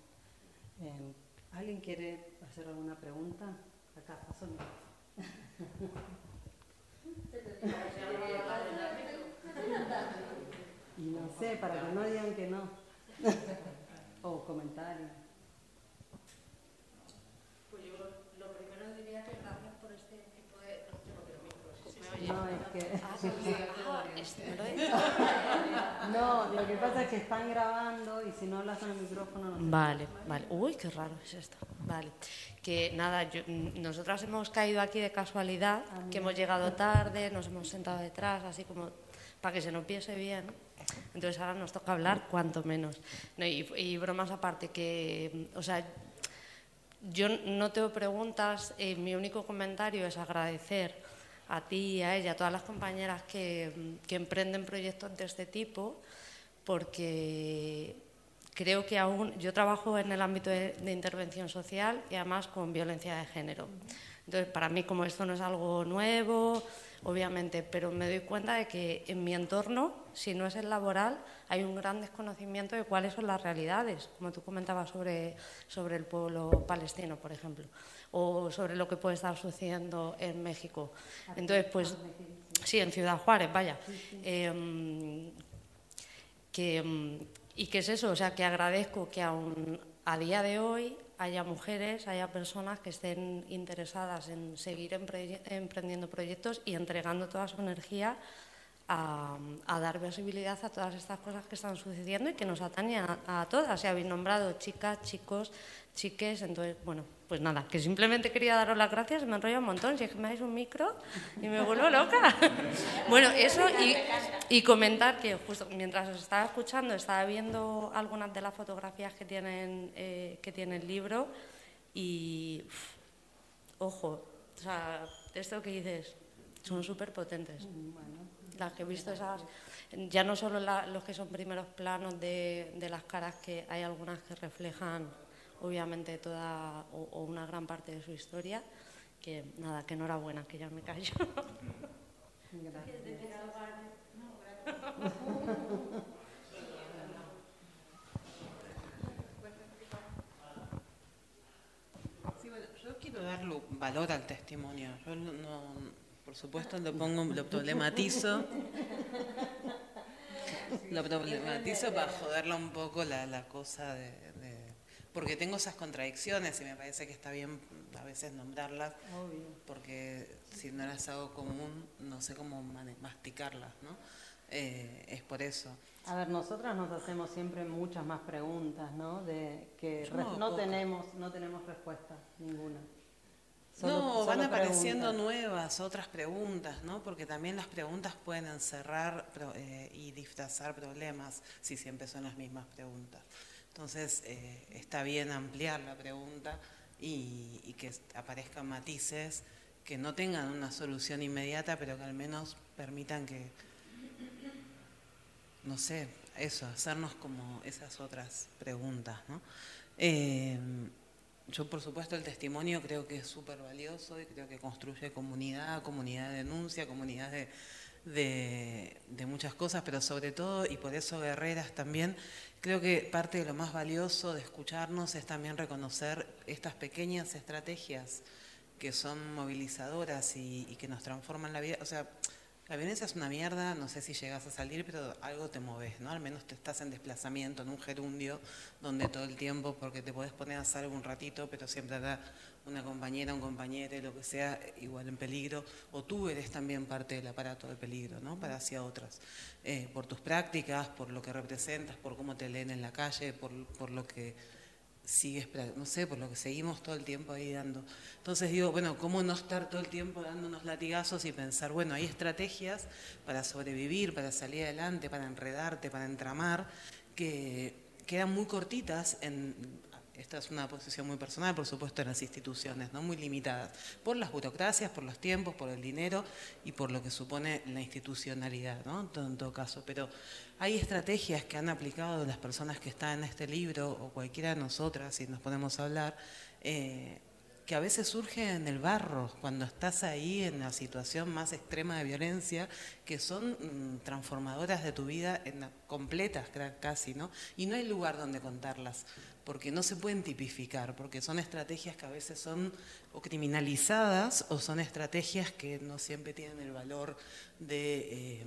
E: Eh, ¿Alguien quiere hacer alguna pregunta? Acá, paso Y no sé, para que no digan que no. o comentarios.
G: Pues yo lo primero diría que gracias por este tipo de... No tengo que micro, si se me oye.
E: No, es que...
G: Ah, ah, este,
E: No, lo que pasa es que están grabando y si no hablas en el micrófono no
G: Vale, vale. Uy, qué raro es esto. Vale. Que nada, yo, mm, nosotras hemos caído aquí de casualidad, que hemos llegado tarde, nos hemos sentado detrás, así como para que se nos piense bien. Entonces ahora nos toca hablar cuanto menos. No, y, y bromas aparte, que, mm, o sea, yo no tengo preguntas, eh, mi único comentario es agradecer a ti, a ella, a todas las compañeras que, emprenden proyectos de este tipo, porque creo que aún yo trabajo en el ámbito de, de intervención social y además con violencia de género. Entonces, para mí, como esto no es algo nuevo, obviamente, pero me doy cuenta de que en mi entorno, si no es el laboral, hay un gran desconocimiento de cuáles son las realidades, como tú comentabas sobre, sobre el pueblo palestino, por ejemplo, o sobre lo que puede estar sucediendo en México. Entonces, pues, sí, en Ciudad Juárez, vaya. Eh, que, mm, ¿Y qué es eso? O sea, que agradezco que aún a día de hoy haya mujeres, haya personas que estén interesadas en seguir empre- emprendiendo proyectos y entregando toda su energía a, a dar visibilidad a todas estas cosas que están sucediendo y que nos atañen a, a todas. Se habéis nombrado chicas, chicos, chiques, entonces, bueno, pues nada, que simplemente quería daros las gracias, me enrollo un montón, si es que me dais un micro y me vuelvo loca. bueno, eso y, y comentar que justo mientras os estaba escuchando, estaba viendo algunas de las fotografías que, tienen, eh, que tiene el libro y, uf, ojo, o sea, esto que dices, son súper potentes. Las que he visto esas, ya no solo los que son primeros planos de, de las caras, que hay algunas que reflejan obviamente toda o, una gran parte de su historia, que nada, que enhorabuena, que ya me callo.
D: Yo quiero darle valor al testimonio. Yo no- por supuesto, lo pongo, lo problematizo. Lo problematizo para joderla un poco la, la cosa de, de- Porque tengo esas contradicciones y me parece que está bien a veces nombrarlas,
E: Obvio.
D: porque si no las hago común, no sé cómo masticarlas, ¿no? Eh, es por eso.
E: A ver, nosotras nos hacemos siempre muchas más preguntas, ¿no? De que
D: no,
E: no tenemos, no tenemos respuesta ninguna. Solo-
D: no, van apareciendo
E: preguntas.
D: nuevas, otras preguntas, ¿no? Porque también las preguntas pueden encerrar eh, y disfrazar problemas si siempre son las mismas preguntas. Entonces, eh, está bien ampliar la pregunta y, y que aparezcan matices que no tengan una solución inmediata, pero que al menos permitan que, no sé, eso, hacernos como esas otras preguntas, ¿no? Eh, yo, por supuesto, el testimonio creo que es súper valioso y creo que construye comunidad, comunidad de denuncia, comunidad de, de, muchas cosas, pero sobre todo, y por eso guerreras también, creo que parte de lo más valioso de escucharnos es también reconocer estas pequeñas estrategias que son movilizadoras y, y que nos transforman la vida. O sea, la violencia es una mierda, no sé si llegas a salir, pero algo te moves, ¿no? Al menos te estás en desplazamiento, en un gerundio, donde todo el tiempo, porque te podés poner a salvo un ratito, pero siempre habrá una compañera, un compañero, lo que sea, igual en peligro, o tú eres también parte del aparato de peligro, ¿no? Para hacia otras, Eh, por tus prácticas, por lo que representas, por cómo te leen en la calle, por, por lo que sigues, pra- no sé, por lo que seguimos todo el tiempo ahí dando. Entonces digo, bueno, ¿cómo no estar todo el tiempo dándonos latigazos y pensar, bueno, hay estrategias para sobrevivir, para salir adelante, para enredarte, para entramar, que quedan muy cortitas en esta es una posición muy personal, por supuesto, en las instituciones, ¿no? muy limitadas, por las burocracias, por los tiempos, por el dinero y por lo que supone la institucionalidad, ¿no? En todo caso. Pero hay estrategias que han aplicado las personas que están en este libro, o cualquiera de nosotras, si nos podemos hablar, eh, que a veces surge en el barro, cuando estás ahí en la situación más extrema de violencia, que son mm, transformadoras de tu vida completas casi, ¿no? Y no hay lugar donde contarlas, porque no se pueden tipificar, porque son estrategias que a veces son o criminalizadas o son estrategias que no siempre tienen el valor de... eh,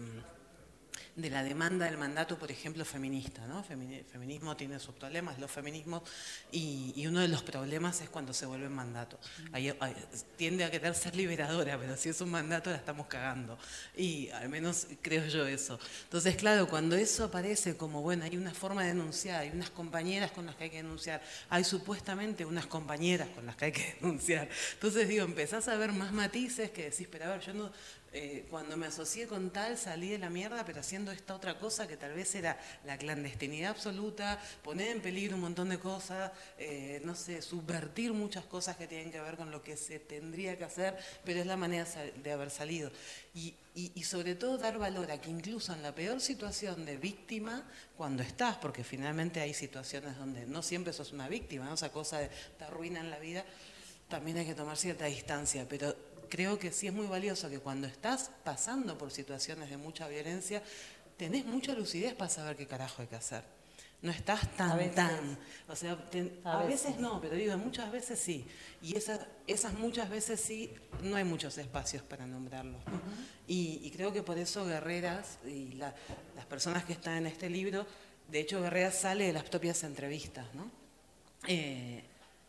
D: de la demanda del mandato, por ejemplo, feminista. ¿no? Femini- feminismo tiene sus problemas, los feminismos, y, y uno de los problemas es cuando se vuelve mandato. Ahí- ahí tiende a querer ser liberadora, pero si es un mandato la estamos cagando. Y al menos creo yo eso. Entonces, claro, cuando eso aparece como, bueno, hay una forma de denunciar, hay unas compañeras con las que hay que denunciar, hay supuestamente unas compañeras con las que hay que denunciar. Entonces, digo, empezás a ver más matices que decís, pero a ver, yo no, eh, cuando me asocié con tal salí de la mierda, pero haciendo esta otra cosa que tal vez era la clandestinidad absoluta, poner en peligro un montón de cosas, eh, no sé, subvertir muchas cosas que tienen que ver con lo que se tendría que hacer, pero es la manera de haber salido. Y, y- y sobre todo dar valor a que incluso en la peor situación de víctima, cuando estás, porque finalmente hay situaciones donde no siempre sos una víctima, ¿no? esa cosa de te arruinan la vida, también hay que tomar cierta distancia, pero creo que sí es muy valioso que cuando estás pasando por situaciones de mucha violencia, tenés mucha lucidez para saber qué carajo hay que hacer. No estás
E: A
D: tan,
E: veces.
D: tan. O sea,
E: A
D: a, veces.
E: veces.
D: no, pero digo, muchas veces sí. Y esas, esas muchas veces sí, no hay muchos espacios para nombrarlos. ¿no? y, y creo que por eso Guerreras y la- las personas que están en este libro, de hecho Guerreras sale de las propias entrevistas, ¿no? Eh,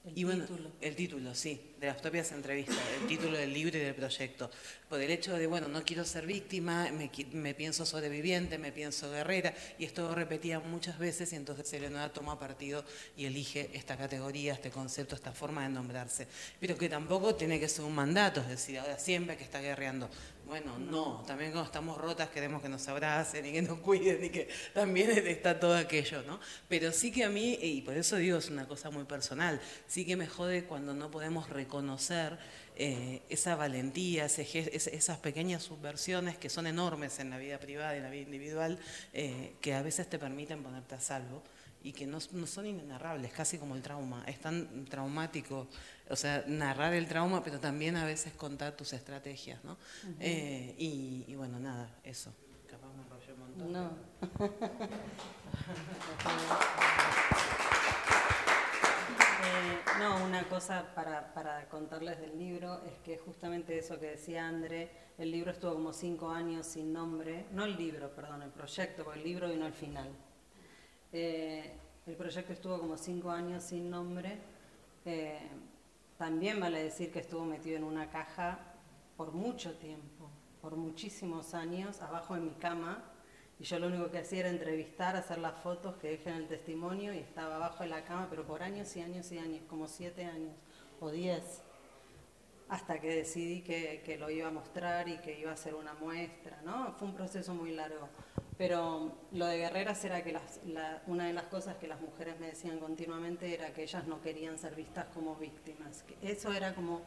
E: El
D: y bueno,
E: título.
D: el título, sí, de las propias entrevistas, el título del libro y del proyecto. Por el hecho de, bueno, no quiero ser víctima, me, me pienso sobreviviente, me pienso guerrera, y esto lo repetía muchas veces, y entonces Eleonora toma partido y elige esta categoría, este concepto, esta forma de nombrarse. Pero que tampoco tiene que ser un mandato, es decir, ahora siempre que está guerreando. Bueno, no, también cuando estamos rotas queremos que nos abracen y que nos cuiden y que también está todo aquello, ¿no? Pero sí que a mí, y por eso digo, es una cosa muy personal, sí que me jode cuando no podemos reconocer eh, esa valentía, ese esas pequeñas subversiones que son enormes en la vida privada y en la vida individual, eh, que a veces te permiten ponerte a salvo y que no, no son inenarrables, casi como el trauma. Es tan traumático, o sea, narrar el trauma, pero también a veces contar tus estrategias, ¿no? Eh, y, y bueno, nada, eso. Capaz me enrollé un montón.
E: No. Eh, no, una cosa para, para contarles del libro es que justamente eso que decía André, el libro estuvo como cinco años sin nombre, no el libro, perdón, el proyecto, porque el libro vino al final. Eh, el proyecto estuvo como cinco años sin nombre. Eh, también vale decir que estuvo metido en una caja por mucho tiempo, por muchísimos años, abajo de mi cama. Y yo lo único que hacía era entrevistar, hacer las fotos que dejen el testimonio y estaba abajo de la cama, pero por años y años y años, como siete años o diez, hasta que decidí que, que lo iba a mostrar y que iba a hacer una muestra, ¿no? Fue un proceso muy largo. Pero lo de Guerreras era que las- la- una de las cosas que las mujeres me decían continuamente era que ellas no querían ser vistas como víctimas. Que eso era como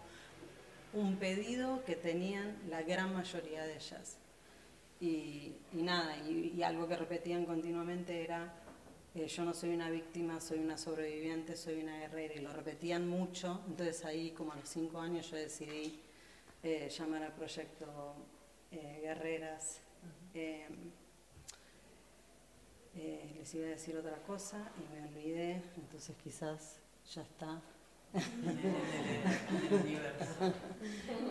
E: un pedido que tenían la gran mayoría de ellas. Y, y nada, y, y algo que repetían continuamente era, eh, yo no soy una víctima, soy una sobreviviente, soy una guerrera, y lo repetían mucho, entonces ahí como a los cinco años yo decidí eh, llamar al proyecto eh, Guerreras. Eh, les iba a decir otra cosa y me olvidé, entonces quizás ya está.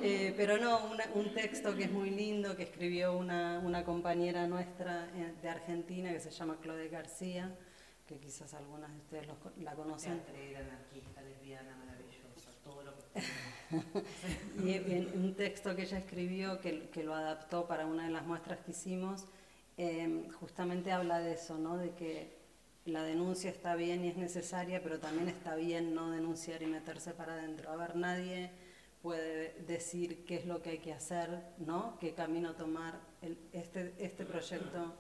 E: Eh, pero no, una- un texto que es muy lindo, que escribió una, una compañera nuestra eh, de Argentina que se llama Claude García, que quizás algunas de ustedes los la conocen.
D: anarquista, lesbiana, maravillosa, todo lo que...
E: Y en un texto que ella escribió, que, que lo adaptó para una de las muestras que hicimos, eh, justamente habla de eso, ¿no? de que la denuncia está bien y es necesaria, pero también está bien no denunciar y meterse para adentro. A ver, nadie puede decir qué es lo que hay que hacer, ¿no? qué camino tomar. El- este, este proyecto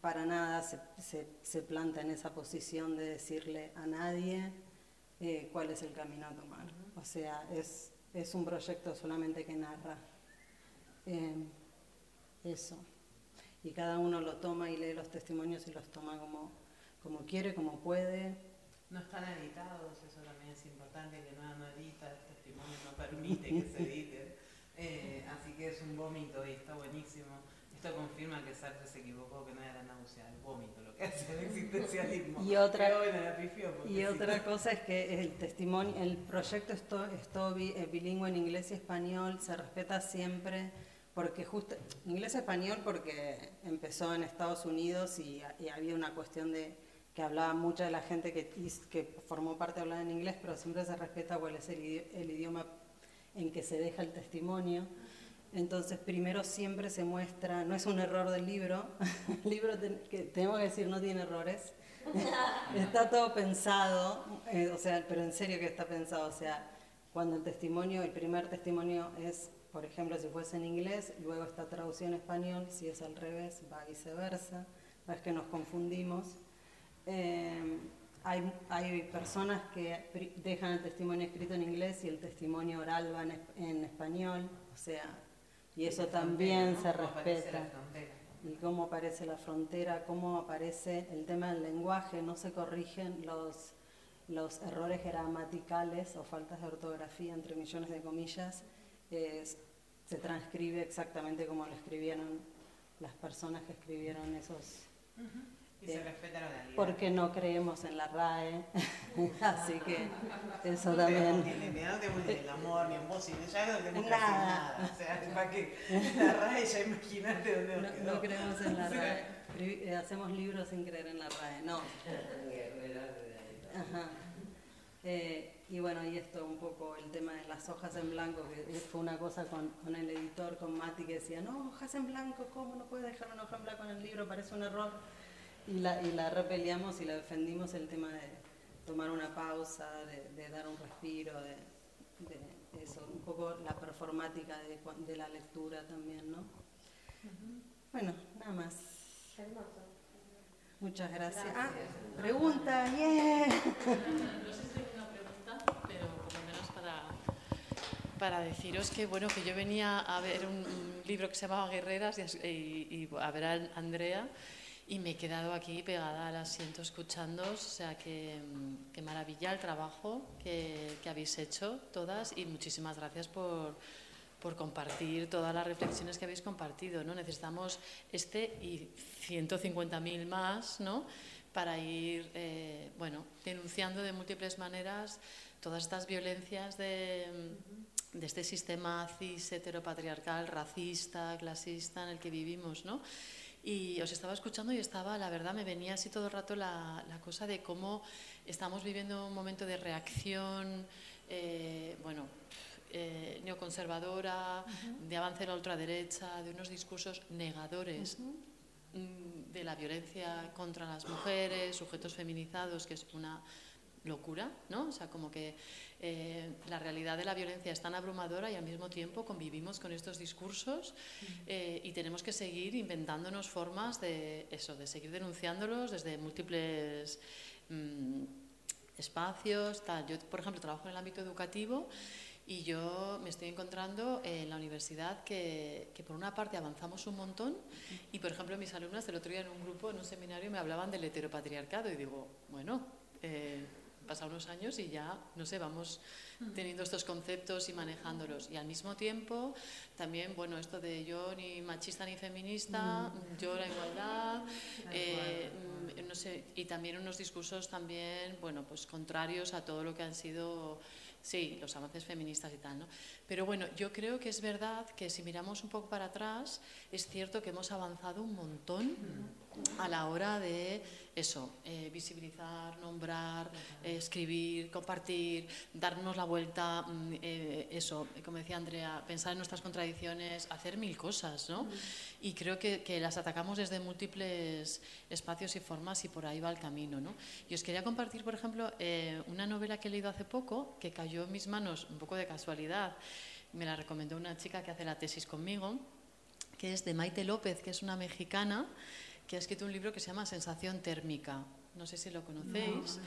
E: para nada se, se, se planta en esa posición de decirle a nadie eh, cuál es el camino a tomar. O sea, es, es un proyecto solamente que narra eh, eso. Y cada uno lo toma y lee los testimonios y los toma como, como quiere, como puede.
D: No están editados, eso también es importante, que no, no edita, el testimonio no permite que se edite. Eh, así que es un vómito y está buenísimo. Esto confirma que Sartre se equivocó, que no era náusea, el vómito, lo que hace el existencialismo.
E: Y otra,
D: porque
E: y
D: sí.
E: otra cosa es que el testimonio, el proyecto es todo, eh, bilingüe en inglés y español, se respeta siempre, porque justo, inglés y español porque empezó en Estados Unidos y, y había una cuestión de que hablaba mucha de la gente que, que formó parte de hablar en inglés, pero siempre se respeta cuál es el, el idioma en que se deja el testimonio. Entonces, primero siempre se muestra, no es un error del libro, el libro, ten- que tenemos que decir, no tiene errores, está todo pensado, eh, o sea, pero en serio que está pensado, o sea, cuando el testimonio, el primer testimonio es, por ejemplo, si fuese en inglés, luego está traducido en español, si es al revés, va viceversa, no es que nos confundimos. Eh, hay, hay personas que dejan el testimonio escrito en inglés y el testimonio oral va en, en español, o sea, y eso
D: frontera,
E: también
D: ¿no?
E: se respeta. Y cómo aparece la frontera, cómo aparece el tema del lenguaje, no se corrigen los, los errores gramaticales o faltas de ortografía, entre millones de comillas, es- se transcribe exactamente como lo escribieron las personas que escribieron esos
D: Y se
E: Eh,
D: respeta la realidad.
E: porque no creemos en la RAE, así que eso también.
D: no te ni el amor, ni en vos, ni ya no tenemos que
E: Nada.
D: hacer nada. O sea, ¿para qué? La RAE ya imagínate dónde nos
E: No,
D: quedó.
E: no creemos en la RAE, eh, hacemos libros sin creer en la RAE, no. Ajá. Eh, y bueno, y esto un poco el tema de las hojas en blanco, que fue una cosa con, con el editor, con Mati, que decía, no, hojas en blanco, ¿cómo no puedes dejar una hoja en blanco en el libro? Parece un error. Y la, y la repeleamos y la defendimos el tema de tomar una pausa, de, de dar un respiro, de, de eso, un poco la performática de, de la lectura también, ¿no? Bueno, nada más.
C: Hermoso.
E: Muchas gracias. Ah, pregunta, yeah.
H: No sé si tengo una pregunta, pero por lo menos para, deciros que bueno que yo venía a ver un, libro que se llamaba Guerreras y, a- ver a Andrea y me he quedado aquí pegada al asiento escuchándoos, o sea que, que maravilla el trabajo que, que habéis hecho todas y muchísimas gracias por, por compartir todas las reflexiones que habéis compartido. ¿no? Necesitamos este y 150.000 más ¿no? para ir eh, bueno, denunciando de múltiples maneras todas estas violencias de, este sistema cis heteropatriarcal, racista, clasista en el que vivimos. ¿no? Y os estaba escuchando y estaba, la verdad, me venía así todo el rato la, la cosa de cómo estamos viviendo un momento de reacción, eh, bueno, eh, neoconservadora, de avance de la ultraderecha, de unos discursos negadores mm, de la violencia contra las mujeres, sujetos feminizados, que es una locura, ¿no? O sea, como que eh, la realidad de la violencia es tan abrumadora y al mismo tiempo convivimos con estos discursos eh, y tenemos que seguir inventándonos formas de eso, de seguir denunciándolos desde múltiples mm, espacios, tal. Yo, por ejemplo, trabajo en el ámbito educativo y yo me estoy encontrando en la universidad que, que por una parte avanzamos un montón y, por ejemplo, mis alumnas el otro día en un grupo, en un seminario, me hablaban del heteropatriarcado y digo, bueno, eh, pasan unos años y ya, no sé, vamos teniendo estos conceptos y manejándolos. Y al mismo tiempo, también, bueno, esto de yo ni machista ni feminista, yo la igualdad, eh, mm, no sé, y también unos discursos también, bueno, pues contrarios a todo lo que han sido, sí, los avances feministas y tal, ¿no? Pero bueno, yo creo que es verdad que si miramos un poco para atrás, es cierto que hemos avanzado un montón a la hora de eso, eh, visibilizar, nombrar, eh, escribir, compartir, darnos la vuelta, mm, eh, eso, como decía Andrea, pensar en nuestras contradicciones, hacer mil cosas, ¿no? Y creo que, que las atacamos desde múltiples espacios y formas y por ahí va el camino, ¿no? Y os quería compartir, por ejemplo, una novela que he leído hace poco, que cayó en mis manos un poco de casualidad, me la recomendó una chica que hace la tesis conmigo, que es de Maite López, que es una mexicana que ha escrito un libro que se llama Sensación térmica. No sé si lo conocéis,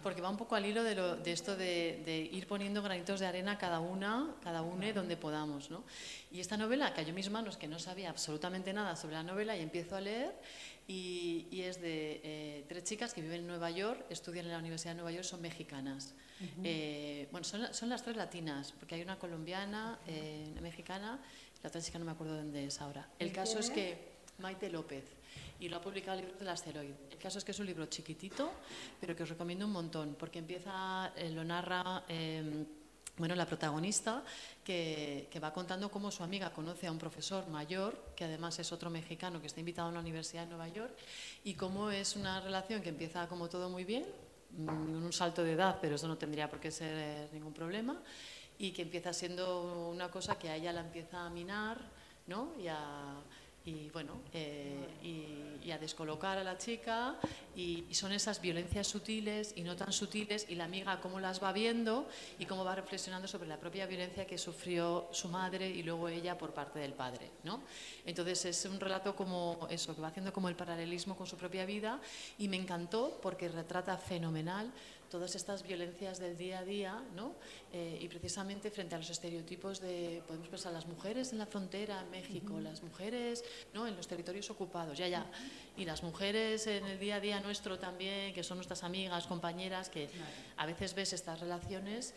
H: porque va un poco al hilo de, lo- de esto de, de ir poniendo granitos de arena cada una, cada une donde podamos. ¿no? Y esta novela cayó en mis manos, que no sabía absolutamente nada sobre la novela, y empiezo a leer, y, y es de eh, tres chicas que viven en Nueva York, estudian en la Universidad de Nueva York, son mexicanas. Eh, bueno, son, la- son las tres latinas, porque hay una colombiana, eh, una mexicana, la otra chica no me acuerdo dónde es ahora. El caso es que Maite López, y lo ha publicado el libro del asteroide. El caso es que es un libro chiquitito, pero que os recomiendo un montón, porque empieza, eh, lo narra... eh, bueno, la protagonista que, que va contando cómo su amiga conoce a un profesor mayor, que además es otro mexicano que está invitado a una universidad en Nueva York, y cómo es una relación que empieza como todo muy bien, mm, con un salto de edad, pero eso no tendría por qué ser eh, ningún problema, y que empieza siendo una cosa que a ella la empieza a minar, ¿no? Y a, y bueno, eh, y, a descolocar a la chica, y, y son esas violencias sutiles y no tan sutiles, y la amiga cómo las va viendo y cómo va reflexionando sobre la propia violencia que sufrió su madre y luego ella por parte del padre, ¿no? Entonces es un relato como eso, que va haciendo como el paralelismo con su propia vida, y me encantó porque retrata fenomenal todas estas violencias del día a día, ¿no? Eh, y precisamente frente a los estereotipos de, podemos pensar, las mujeres en la frontera, en México, las mujeres ¿no? en los territorios ocupados, ya, ya, y las mujeres en el día a día nuestro también, que son nuestras amigas, compañeras, que a veces ves estas relaciones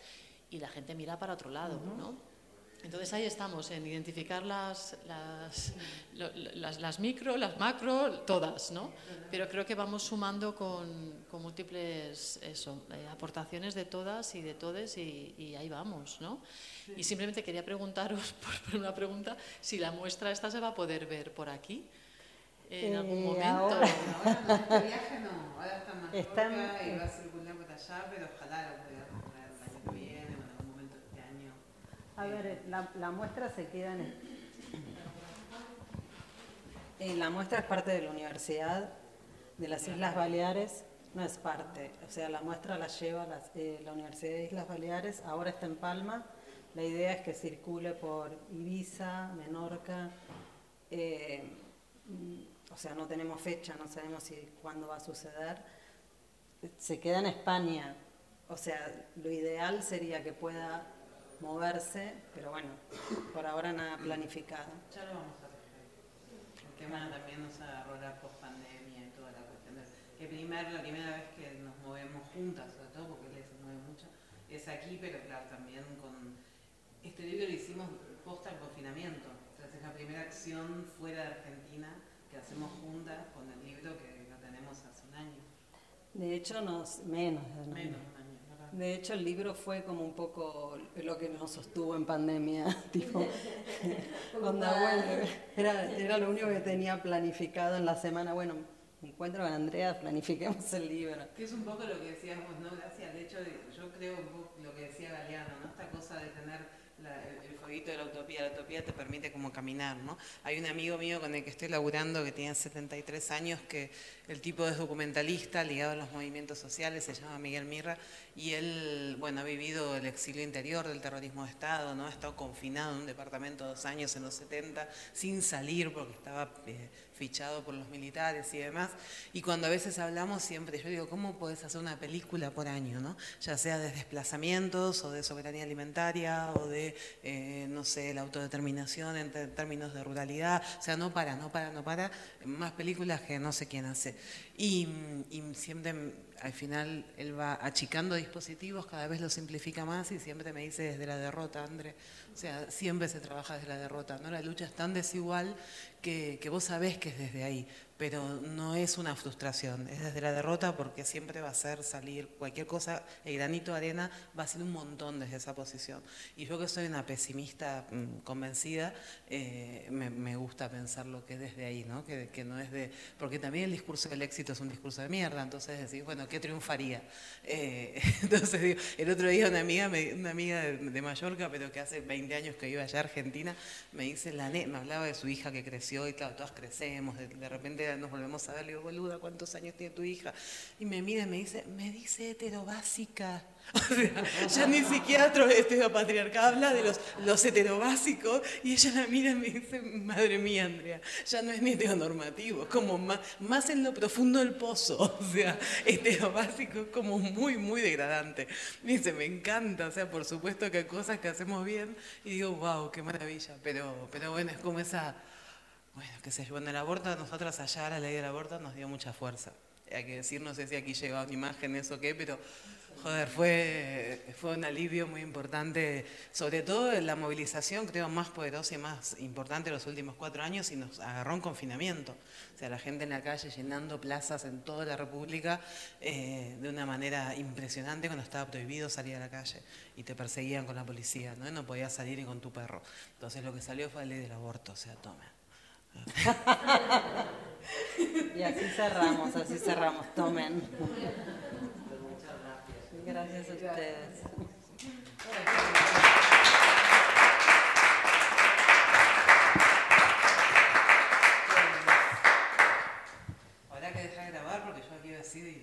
H: y la gente mira para otro lado, ¿no? Entonces ahí estamos, en identificar las, las, las, las micro, las macro, todas, ¿no? Pero creo que vamos sumando con, con múltiples eso, eh, aportaciones de todas y de todes y, y ahí vamos, ¿no? Y simplemente quería preguntaros, por por una pregunta, si la muestra esta se va a poder ver por aquí en algún
E: Eh,
H: momento.
E: ahora-
D: Este viaje no, ahora está en
E: Está en-
D: Mallorca y va a circular por allá, pero ojalá lo pueda traer el año que viene o en algún momento de este año.
E: A ver, la, la muestra se queda en... Eh, la muestra es parte de la Universidad de las Islas Baleares, no es parte, o sea, la muestra la lleva eh, la Universidad de Islas Baleares, ahora está en Palma, la idea es que circule por Ibiza, Menorca, eh, mm, o sea, no tenemos fecha, no sabemos si cuándo va a suceder, se queda en España, o sea, lo ideal sería que pueda moverse, pero bueno, por ahora nada planificado.
D: Ya lo vamos a hacer. Porque bueno, también nos agarró la pospandemia y toda la cuestión que primer, la primera vez que nos movemos juntas, sobre todo porque él se mueve mucho, es aquí, pero claro, también con este libro lo hicimos posta al confinamiento. O sea, es la primera acción fuera de Argentina que hacemos juntas con el libro que lo tenemos hace un año.
E: De hecho, nos, menos año.
D: Menos de
E: hecho, el libro fue como un poco lo que nos sostuvo en pandemia, tipo, onda, bueno, era, era lo único que tenía planificado en la semana, bueno, me encuentro con Andrea, planifiquemos el libro.
D: Que es un poco lo que decíamos, ¿no? Gracias, de hecho, yo creo un poco lo que decía Galeano, ¿no? Esta cosa de tener la- de la utopía, la utopía te permite como caminar, ¿no? Hay un amigo mío con el que estoy laburando que tiene 73 años, que el tipo es documentalista ligado a los movimientos sociales, se llama Miguel Mirra, y él, bueno, ha vivido el exilio interior del terrorismo de Estado, ¿no? Ha estado confinado en un departamento dos años en los 70, sin salir porque estaba eh, fichado por los militares y demás. Y cuando a veces hablamos siempre, yo digo, ¿cómo puedes hacer una película por año, no? Ya sea de desplazamientos o de soberanía alimentaria o de, eh, no sé, la autodeterminación en términos de ruralidad. O sea, no para, no para, no para. Más películas que no sé quién hace. Y, siempre, al final, él va achicando dispositivos, cada vez lo simplifica más y siempre me dice desde la derrota, André. O sea, siempre se trabaja desde la derrota, ¿no? La lucha es tan desigual que, que vos sabés que es desde ahí, pero no es una frustración, es desde la derrota porque siempre va a ser salir cualquier cosa, el granito de arena va a ser un montón desde esa posición. Y yo que soy una pesimista mm, convencida, eh, me, gusta pensar lo que es desde ahí, ¿no? Que, no es de... Porque también el discurso del éxito es un discurso de mierda, entonces decís, bueno, ¿qué triunfaría? Eh, entonces digo, el otro día una amiga, una amiga de, Mallorca, pero que hace 20 años que iba allá a Argentina, me dice, la me hablaba de su hija que creció y claro, todas crecemos, de repente Nos volvemos a ver, le digo, boluda, ¿cuántos años tiene tu hija? Y me mira y me dice, me dice heterobásica. O sea, ya ni psiquiatra heteropatriarcado habla de los, los heterobásicos y ella la mira y me dice, madre mía, Andrea, ya no es ni heteronormativo, es como más, más en lo profundo del pozo. O sea, heterobásico es como muy, muy degradante. Me dice, me encanta, o sea, por supuesto que hay cosas que hacemos bien y digo, wow, qué maravilla. Pero, pero bueno, es como esa, bueno, qué sé yo, bueno, el aborto, nosotras allá la ley del aborto nos dio mucha fuerza. Hay que decir, no sé si aquí llegaba imágenes o qué, pero joder, fue, fue un alivio muy importante, sobre todo la movilización, creo, más poderosa y más importante de los últimos cuatro años y nos agarró un confinamiento. O sea, la gente en la calle llenando plazas en toda la República eh, de una manera impresionante cuando estaba prohibido salir a la calle y te perseguían con la policía, ¿no? No podías salir ni con tu perro. Entonces lo que salió fue la ley del aborto, o sea, tomen.
E: Y así cerramos, así cerramos. Tomen. Gracias a ustedes.